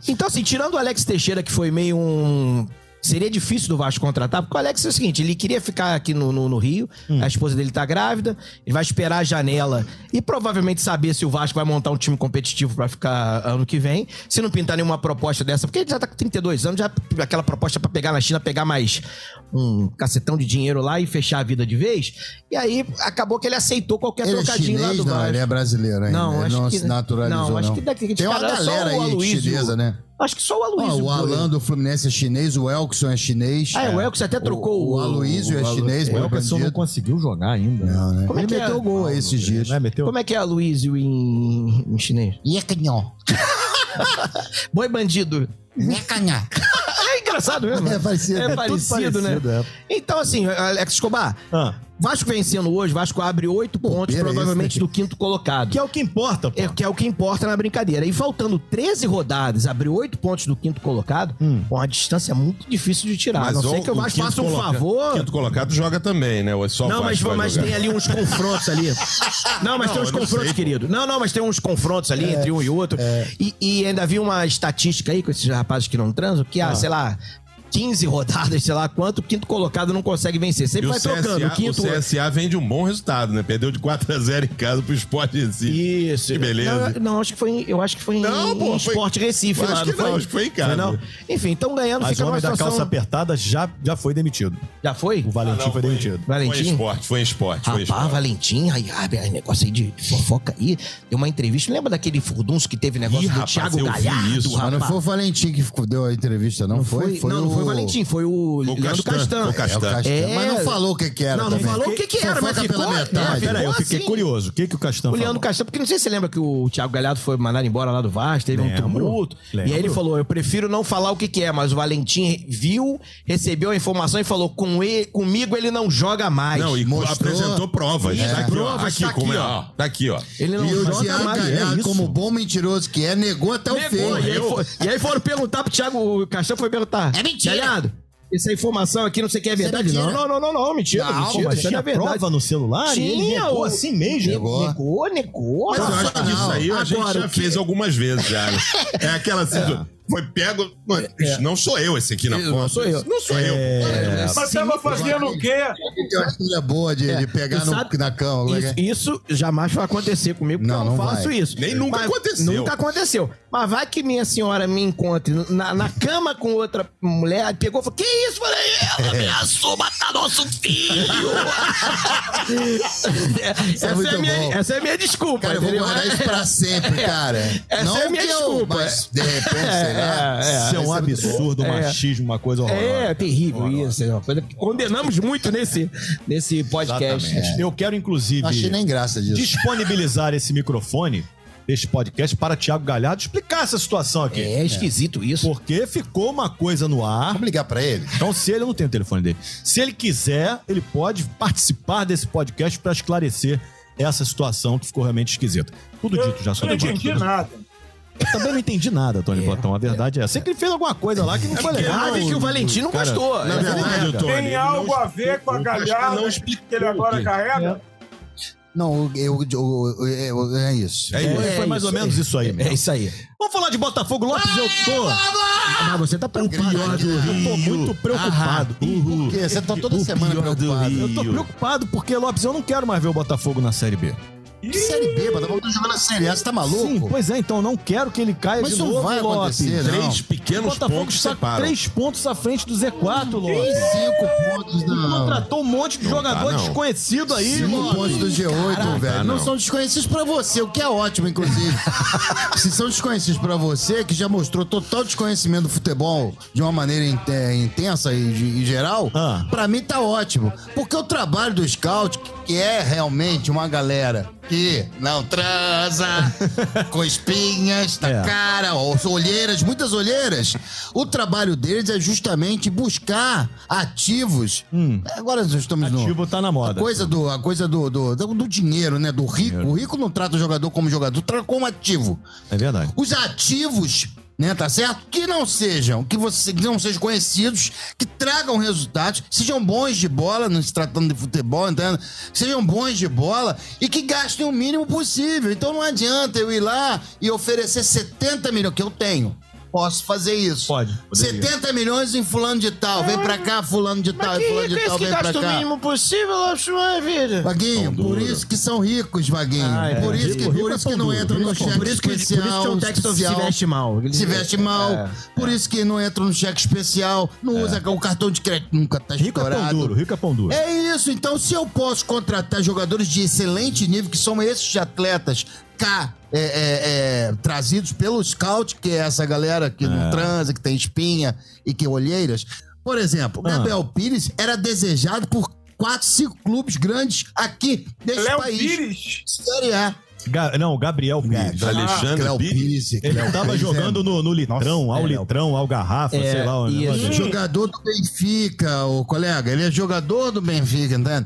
Então, assim, tirando o Alex Teixeira, que foi meio um. Seria difícil do Vasco contratar, porque o Alex é o seguinte: ele queria ficar aqui no, no, no Rio, a esposa dele tá grávida, ele vai esperar a janela e provavelmente saber se o Vasco vai montar um time competitivo pra ficar ano que vem. Se não pintar nenhuma proposta dessa, porque ele já tá com 32 anos, já aquela proposta pra pegar na China, pegar mais um cacetão de dinheiro lá e fechar a vida de vez. E aí acabou que ele aceitou qualquer Ele é trocadinho lá chinês, do não, Vasco. ele é brasileiro ainda. Não, ele acho não que- se naturalizou, não, não. acho que daquele Tem uma galera aí chinesa, né? Acho que só o Aloysio. o Alan do Fluminense é chinês, o Elkson é chinês. Ah, é, o Elkson até trocou O, o Aloysio é chinês, O meu Elkerson não conseguiu jogar ainda. Não, né? Como é ele que é? meteu o gol esses dias. Né? Meteu? Como é que é Aloysio em, em chinês? Iecanhó. Boi bandido. Iecanhá. É engraçado mesmo. É parecido. É É tudo parecido, né? parecido, é. Então, assim, Alex Escobar, Ah, Vasco vencendo hoje, Vasco abre oito pontos, provavelmente esse do quinto colocado. que é o que importa, pô. É, que é o que importa na brincadeira. E faltando 13 rodadas, abrir 8 pontos do quinto colocado, Hum. com uma distância muito difícil de tirar. a não o- ser que o Vasco faça um coloca- favor. Quinto colocado joga também, né? Ou é só o Não, mas, mas jogar? tem ali uns confrontos ali. Não, mas Não, tem uns confrontos, sei, querido. Não, não, mas tem uns confrontos ali entre um e outro. E, e ainda vi uma estatística aí com esses rapazes que não transam, que, ah, sei lá, 15 rodadas, sei lá quanto, o quinto colocado não consegue vencer. E Sempre o vai trocando. CSA, O quinto. o CSA vem de um bom resultado, né? Perdeu de 4x0 em casa pro Sport Recife. Isso. Que beleza. Não, não, acho que foi em, eu acho que foi em, Não, pô, em foi- Sport Recife Acho lá, que não foi? não, acho que foi em casa. Não. Enfim, então ganhando Mas fica o homem da situação... calça apertada já, já foi demitido. Já foi? O Valentim Não, foi demitido. Foi em Valentim? esporte, foi em esporte, foi em Rapaz, esporte. Valentim, aí, ai, ai, negócio aí de fofoca aí. Deu uma entrevista. Lembra daquele furdunço que teve negócio Ih, do rapaz, Thiago Galhardo, isso. Mas não rapaz? foi o Valentim que deu a entrevista, não, foi? não, não foi o Valentim, foi o o Leandro Castan, Castan. É. É. Mas não falou o que que era Não, não também. falou o que que Só era, mas ficou... pela metade. é, Peraí, eu fiquei assim. curioso. O que, que o Castan O Leandro falou? Castan, porque não sei se você lembra que o Thiago Galhardo foi mandado embora lá do Vasco, teve um Lembro, tumulto. E aí ele lembro. falou: Eu prefiro não falar o que, que é, mas o Valentim viu, recebeu a informação e falou: Com ele, comigo ele não joga mais. Não, e Mostrou- apresentou provas. É. Tá aqui, ó. Provas, Aqui, tá como aqui, é, ó. Tá aqui, ó. Ele não E o joga Thiago mais. Galhardo, é como bom mentiroso que é, negou até o Negou, fim. e, aí foi- e aí foram perguntar pro Thiago, o Castan foi perguntar. É mentira. Galhardo, essa informação aqui não sei o que é é verdade. não, não, não, não, não, mentira, Não, mentira. Mas não tinha é verdade. prova no celular e ele Tinha, negou o- assim mesmo. Negou. Negou, negou. Mas eu acho que isso aí a gente já fez algumas vezes já. É aquela assim, do- foi pego. Não sou eu esse aqui na Eu- foto. não sou eu. Não sou eu. Mas tava fazendo o quê? Tem uma história boa de, de pegar no, sabe- na cama. é que Isso, é? isso jamais vai acontecer comigo, porque Não, eu não, não faço vai. isso. Nem nunca Mas aconteceu. Nunca aconteceu. Mas vai que minha senhora me encontre na, na cama com outra mulher, aí pegou e falou: Que isso? Falei, ela ameaçou matar nosso filho. essa, é é minha, essa é a minha desculpa. Cara, eu vou guardar isso pra sempre, cara. Essa não é a minha que eu, desculpa. mas de repente, sei lá. Isso é um absurdo, um machismo, uma coisa horrorosa. É terrível isso. É uma coisa que condenamos muito nesse, nesse podcast. Exatamente. Eu quero, inclusive, Não achei nem graça disso. disponibilizar esse microfone, este podcast, para Tiago Galhardo explicar essa situação aqui. É esquisito isso. Porque ficou uma coisa no ar. Vamos ligar pra ele? Então, se ele eu não tem o telefone dele, se ele quiser, ele pode participar desse podcast para esclarecer essa situação que ficou realmente esquisita. Tudo Eu dito já não sobre entendi nada. Eu também não entendi nada, Tony Platão. A verdade é essa. Sei que ele fez alguma coisa lá que não foi legal. grave que o Valentim não Cara, gostou. Na É verdade. Tony, Tem algo a ver com a galhada não que ele agora carrega? Não, eu, eu- eu- eu- é isso. É. Foi, mais ou menos isso aí É isso aí. Vamos falar de Botafogo Lopes, eu tô. Mas você tá preocupado. Eu tô muito preocupado. Porque você tá toda semana preocupado. Eu tô preocupado porque, Lopes, eu não quero mais ver o Botafogo na Série B. Que série B, mano? Vamos jogar na série A, você tá maluco? Sim, pois é, então eu não quero que ele caia Mas de isso não novo, vai Lopes. acontecer, não. Três O pequenos Botafogo pontos está separam. três pontos à frente do Z4, Lopes. Cinco pontos da. Contratou um monte de Não jogador tá, desconhecido aí, Cinco Lopes. pontos do G8, velho. tá, não. não. são desconhecidos pra você, o que é ótimo, inclusive. Se são desconhecidos pra você, que já mostrou total desconhecimento do futebol de uma maneira in- é, intensa e de- em geral, Ah. pra mim tá ótimo. Porque o trabalho do scout, que é realmente uma galera que não transa, com espinhas na É. cara, olheiras, muitas olheiras. O trabalho deles é justamente buscar ativos. Agora nós estamos no. Hum. Ativo tá na moda. A coisa do, a coisa do, do, do- do dinheiro, né? Do rico. O rico não trata o jogador como jogador, trata como ativo. É verdade. Os ativos, né, tá certo? Que não sejam, que, você, que não sejam conhecidos, que tragam resultados, sejam bons de bola, não se tratando de futebol, entendeu? Sejam bons de bola e que gastem o mínimo possível. Então não adianta eu ir lá e oferecer 70 milhões, que eu tenho. Posso fazer isso. Pode, poderia. 70 milhões em fulano de tal. Vem pra cá, fulano de tal, e fulano de tal, que vem pra gasta o cá. mínimo possível, uma vida. Vaguinho, por isso que são ricos, Vaguinho. Ah, é. por isso que, Rico, por é isso que não entram no é cheque Por isso que, por isso especial. que o texto se especial, veste mal. se veste mal. É, por isso que não entra no cheque especial. Não usa o cartão de crédito, nunca tá Rico é pão duro, rico é pão duro. É isso, então se eu posso contratar jogadores de excelente nível, que são esses atletas cá, é, é, é, trazidos pelo scout, que é essa galera que não transa, que tem espinha e que olheiras. Por exemplo, o Ah. Gabriel Pires era desejado por quatro, cinco clubes grandes aqui desse Léo país. Pires? Série A. Ga- não, Gabriel Pires. Alexandre Léo Pires. Ele tava jogando no, no litrão, ao é, litrão, ao garrafa, É, sei lá. o negócio isso. dele. Jogador do Benfica, o colega. Ele é jogador do Benfica, entende?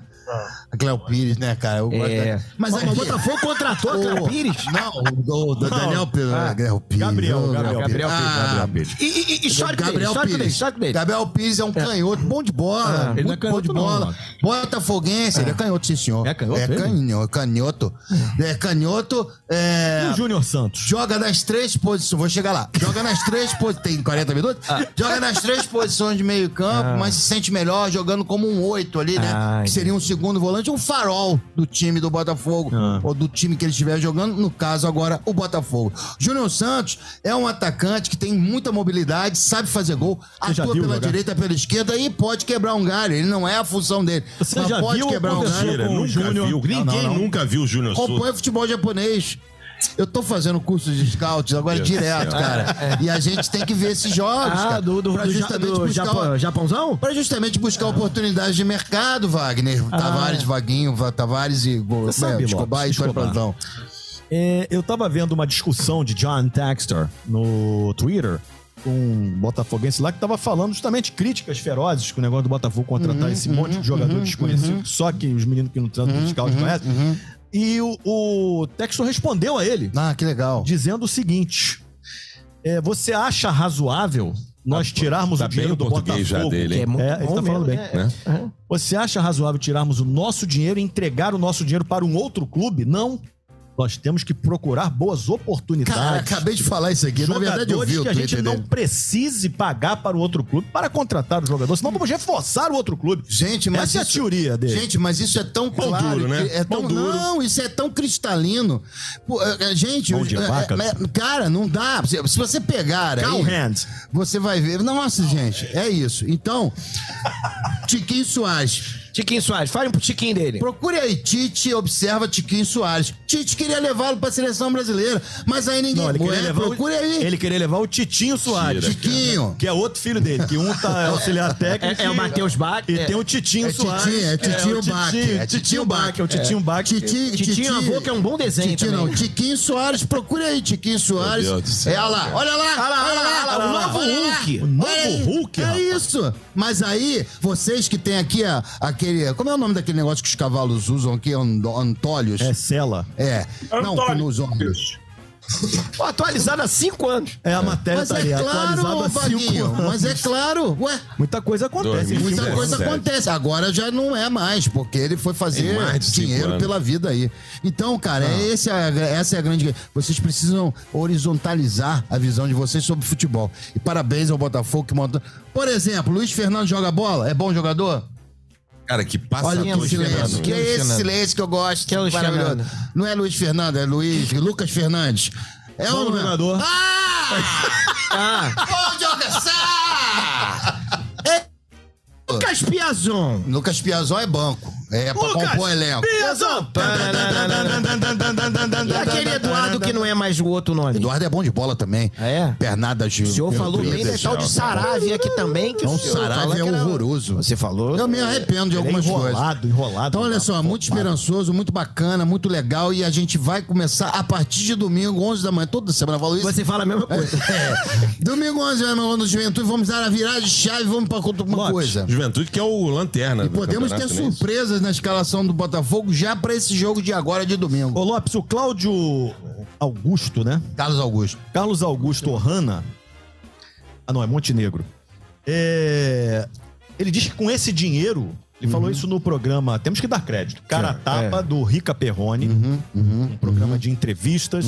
A Cléo Pires, né, cara? Eu gosto É. da- Mas Mas aqui- o Botafogo contratou a Cléo Pires? Não, o, Daniel Pires. Ah. Gabriel Pires. Gabriel, ô, Gabriel, Gabriel Pires, Ah, Gabriel Pires. E, e, histórico dele, Gabriel dele, Pires. histórico dele. Gabriel Pires é um canhoto, bom de bola. Ah, ele não é muito bom de canhoto não, bola. mano. Botafoguense, ele é canhoto, sim, senhor. É canhoto, É canhoto, canhoto. É canhoto. É... E o Júnior Santos? Joga nas três posições. Vou chegar lá. Joga nas três posições. Tem 40 minutos? Ah. Joga nas três posições de meio-campo, mas se sente melhor jogando como um oito ali, né? Ah, que seria um segundo volante, um farol do time do Botafogo. Ah. Ou do time que ele estiver jogando. No caso, agora, o Botafogo. Júnior Santos é um atacante que tem muita mobilidade, sabe fazer gol, Você atua pela jogar? direita, pela esquerda e pode quebrar um galho. Ele não é a função dele. Você já pode viu quebrar um galho. Nunca Júnior. viu. Ninguém Não, não, não. nunca viu o Júnior Acompanha Souza. futebol japonês. Eu tô fazendo curso de scouts agora Deus direto, do cara. E a gente tem que ver esses jogos, Ah, cara. do, do, pra do, justamente do buscar Japão, Japãozão? Pra justamente buscar oportunidades de mercado, Wagner. Tavares, Vaguinho, Va- Tavares e Go- é, Escobar e Tony Escobar. Plantão. É, eu tava vendo uma discussão de John Textor no Twitter com um botafoguense lá que tava falando justamente críticas ferozes com o negócio do Botafogo contratar esse monte de jogador desconhecido, que só que os meninos que não tratam dos scouts conhecem. E o, o Textor respondeu a ele, Ah, que legal. dizendo o seguinte: é, você acha razoável nós tirarmos tá o bem dinheiro o do português já Botafogo? dele, é muito É, ele bom tá falando mesmo, bem. né? Você acha razoável tirarmos o nosso dinheiro e entregar o nosso dinheiro para um outro clube? Não. Nós temos que procurar boas oportunidades. Cara, acabei de falar isso aqui. Na verdade, eu Jogadores vi o que a gente Twitter não dele. precise pagar para o outro clube para contratar o jogador, senão vamos reforçar o outro clube. Gente, mas Essa é a isso- teoria dele. Gente, mas isso é tão Pão claro. duro, né? É tão, Pão duro. Não, isso é tão cristalino. Pô, é, é, gente, Mão de é, vaca. cara, não dá. Se, você pegar aí, hands. você vai ver. Nossa, gente, é isso. Então, Tiquinho Soares. Tiquinho Soares, fale pro Tiquinho dele. Procure aí, Tite observa Tiquinho Soares. Tite queria levá-lo pra seleção brasileira, mas aí ninguém. Não, ele queria, levar procure o, aí. ele queria levar o Titinho Soares. Tiquinho. Que é outro filho dele, que um tá é auxiliar técnico. É- é o Matheus Bach, E é. tem o Titinho É Soares. Titinho, é Titinho Bach, Titinho, é Titinho Bach, é o Titinho Bach. Titinho, avô, que é um bom desenho Titinho não, Tiquinho Soares, procure aí, Tiquinho Soares. Deus do céu, é, olha lá, olha lá, olha lá, o novo. Hulk. O novo. Hulk, É isso. Mas aí, vocês que tem aqui a- aquele, como é o nome daquele negócio que os cavalos usam aqui, Ando- antólios? É Cela. É. Não, nos ombros. Pô, atualizado há cinco anos. É a matéria Mas tá é ali, atualizada claro, Vaguinho, mas é claro, ué. Muita coisa acontece. Dois, Muita coisa Sete. acontece. Agora já não é mais, porque ele foi fazer dinheiro anos. pela vida aí. Então, cara, é esse a- essa é a grande. Vocês precisam horizontalizar a visão de vocês sobre futebol. E parabéns ao Botafogo que monta. Por exemplo, Luiz Fernando joga bola? É bom jogador? Cara, que passa Olha é o silêncio. Que é esse Fernando? silêncio que eu gosto. Que é Luiz Maravilhoso. Fernando? Não é Luiz Fernando, é Luiz Lucas Fernandes. É é? jogador. Ah! Ah, Bom jogador! Lucas Piazon. Lucas Piazon é banco. É pra Lucas compor elenco. Piazon. E aquele Eduardo que não é mais o outro nome? Eduardo é bom de bola também. Ah, é? Pernadas O senhor falou bem da tal de Saravia aqui também. Que Não, o Saravia é horroroso. Você falou? Eu me arrependo de é algumas coisas. enrolado, enrolado. Então, olha só, muito esperançoso, muito bacana, muito legal. E a gente vai começar a partir de domingo, 11 da manhã. Toda semana eu falo isso. Você fala a mesma coisa. É. Domingo, 11 da manhã, no Juventude, vamos dar a virada de chave e vamos pra outra uma Lopes, coisa. Juventude que é o lanterna. E podemos ter surpresas na escalação do Botafogo já pra esse jogo de agora de domingo. Ô Lopes, o Cláudio Augusto, né? Carlos Augusto. Carlos Augusto Ohana. Ah, não, é Montenegro. É, Ele diz que com esse dinheiro. Ele falou isso no programa Temos que dar crédito. Cara tapa do Rica Perrone. um programa de entrevistas.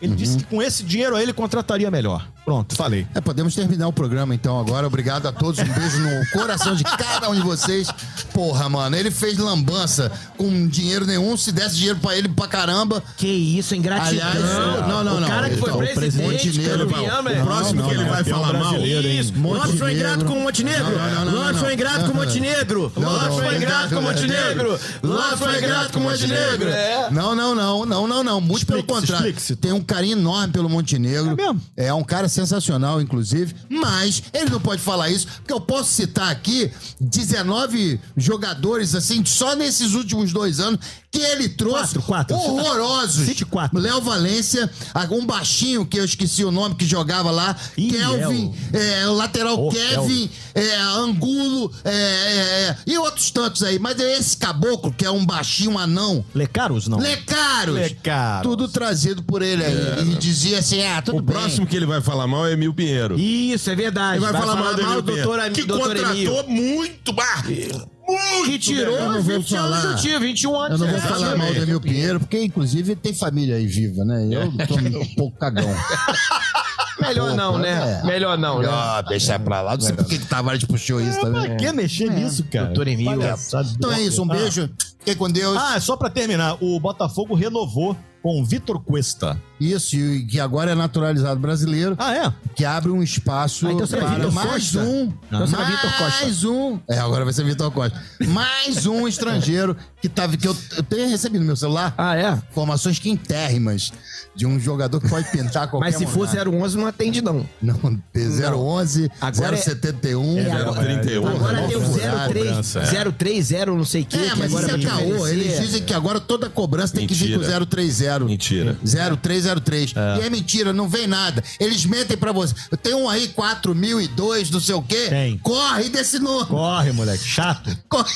ele disse que com esse dinheiro aí ele contrataria melhor. Pronto, falei. É, podemos terminar o programa então agora. Obrigado a todos. Um beijo no coração de cada um de vocês. Porra, mano, ele fez lambança com dinheiro nenhum. Se desse dinheiro pra ele pra caramba. Que isso, ingratidão. Aliás, não, não, não. O cara que foi Então, o presidente, Montenegro- campeão, é- O próximo Não, que ele não, vai é falar um mal. Isso, Lopes foi ingrato com o Montenegro. Lopes foi ingrato com o Montenegro. Lopes foi é ingrato com o Montenegro. Lopes foi ingrato com o Montenegro. É. Não, não, não, não, não, não. Muito pelo contrário. Tem um carinho enorme pelo Montenegro. É mesmo? É um cara sensacional, inclusive. Mas ele não pode falar isso, porque eu posso citar aqui 19 jogadores, assim, só nesses últimos dois anos, que ele trouxe Quatro, quatro. horrorosos. Cite quatro. Léo Valência, um baixinho que eu esqueci o nome que jogava lá, Ih, Kelvin, é, o lateral Ô, Kevin, é, Angulo, é, é, é, e outros tantos aí. Mas é esse caboclo, que é um baixinho, um anão, Lecaros, não? Lecaros. Lecaros. Tudo trazido por ele aí. E dizia assim: ah, tudo O bem. próximo que ele vai falar mal é Emil Pinheiro. Isso, é verdade. Ele vai, falar mal do Emil do Pinheiro. doutor, que doutor Emil. contratou muito, bar. Muito. Que tirou Eu não vou 20 anos falar. do tio, 21 anos. Eu não vou É, falar mal do Emil Pinheiro, porque inclusive tem família aí viva, né? Eu tô um pouco cagão. Melhor Pô, não, né? é. Melhor não, né? Ah, deixa pra lá. Não sei por que que Tavares puxou isso também. Pra que mexer nisso, cara? Doutor Emil. Palhaçada. Então é isso, um Ah. beijo. Fiquem com Deus. Ah, só pra terminar, o Botafogo renovou com o Vitor Cuesta. Isso, e que agora é naturalizado brasileiro. Ah, é? Que abre um espaço ah, então será é para mais Costa? um. Então mais será Vitor Costa. Mais um. É, agora vai ser Vitor Costa. Mais um estrangeiro que, tava, que eu, eu tenho recebido no meu celular. Ah, é? Informações quintérrimas de um jogador que pode pintar qualquer Mas se monada. for 011, não atende, não. Não, 011, agora é- 071, é, agora, 031. Agora é tem o 03, 030, não sei o que. É, mas agora isso é caô. Eles dizem que agora toda cobrança Mentira. tem que vir com 030. 0. Mentira. 0303. É. E é mentira, não vem nada. Eles mentem pra você. Tem um aí, 4002, não sei o quê. Tem. Corre desse número. Corre, moleque. Chato. Corre,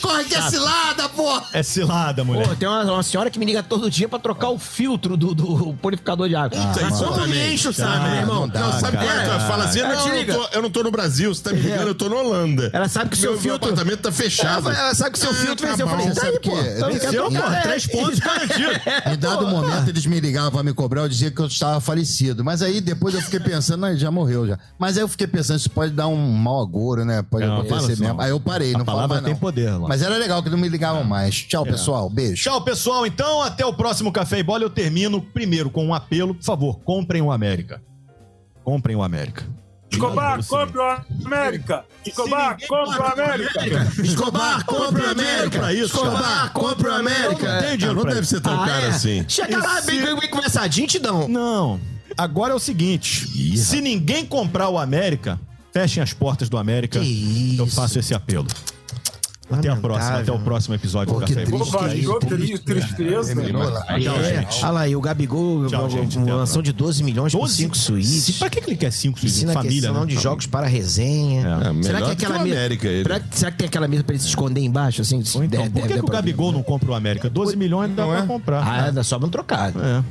corre Chato. que é cilada, pô. É cilada, moleque. Pô, tem uma, uma, senhora que me liga todo dia pra trocar o filtro do, do purificador de água. Puta, ah, isso não me enche o saco, ah, meu irmão. Não, dá, sabe cara, cara, é? fala assim, ela não, eu não, tô, eu, não tô, no Brasil, você tá me ligando, eu tô na Holanda. Ela sabe que o seu filtro... Meu apartamento tá fechado. Ela, ela sabe que o seu é, filtro venceu. Tá é eu falei, tá aí, pô. Venceu, pô. Três pontos garantidos. Me dá dado momento eles me ligavam pra me cobrar, eu dizia que eu estava falecido. Mas aí depois eu fiquei pensando, não, ele já morreu já. Mas aí eu fiquei pensando, isso pode dar um mau agouro, né? Pode Não, fala acontecer assim, mesmo. não. Aí eu parei, A não falo palavra mais tem não. poder, Lopes. Mas era legal que não me ligavam mais. Tchau, pessoal. Beijo. Tchau, pessoal. Então, até o próximo Café e Bola. Eu termino primeiro com um apelo. Por favor, comprem o América. Comprem o América. Escobar, compre o América! Escobar, compre o América! Escobar, compra o América. Escobar, compra o América. Eu não Ah, deve ser tão Ah, caro é? assim. Chega lá, bem, bem, bem conversadinho. Não. Agora é o seguinte: se ninguém comprar o América, fechem as portas do América. Eu faço esse apelo. Até a próxima, até o próximo episódio Pô, do Café e Bola. Pô, tri- tristeza. É, olha lá, e o Gabigol, Tchau, uma, gente. uma Até a mansão de 12 milhões por 12? 5 suítes. Pra que ele quer cinco suítes? Ensina Família, questão né? de jogos para resenha. É. É, será que do aquela mesa. América. Será, que- tem aquela mesa pra ele se esconder embaixo? Assim, então, por que, que o Gabigol não compra o América? 12 milhões dá pra é? comprar. Ah, dá sobra um trocado. É.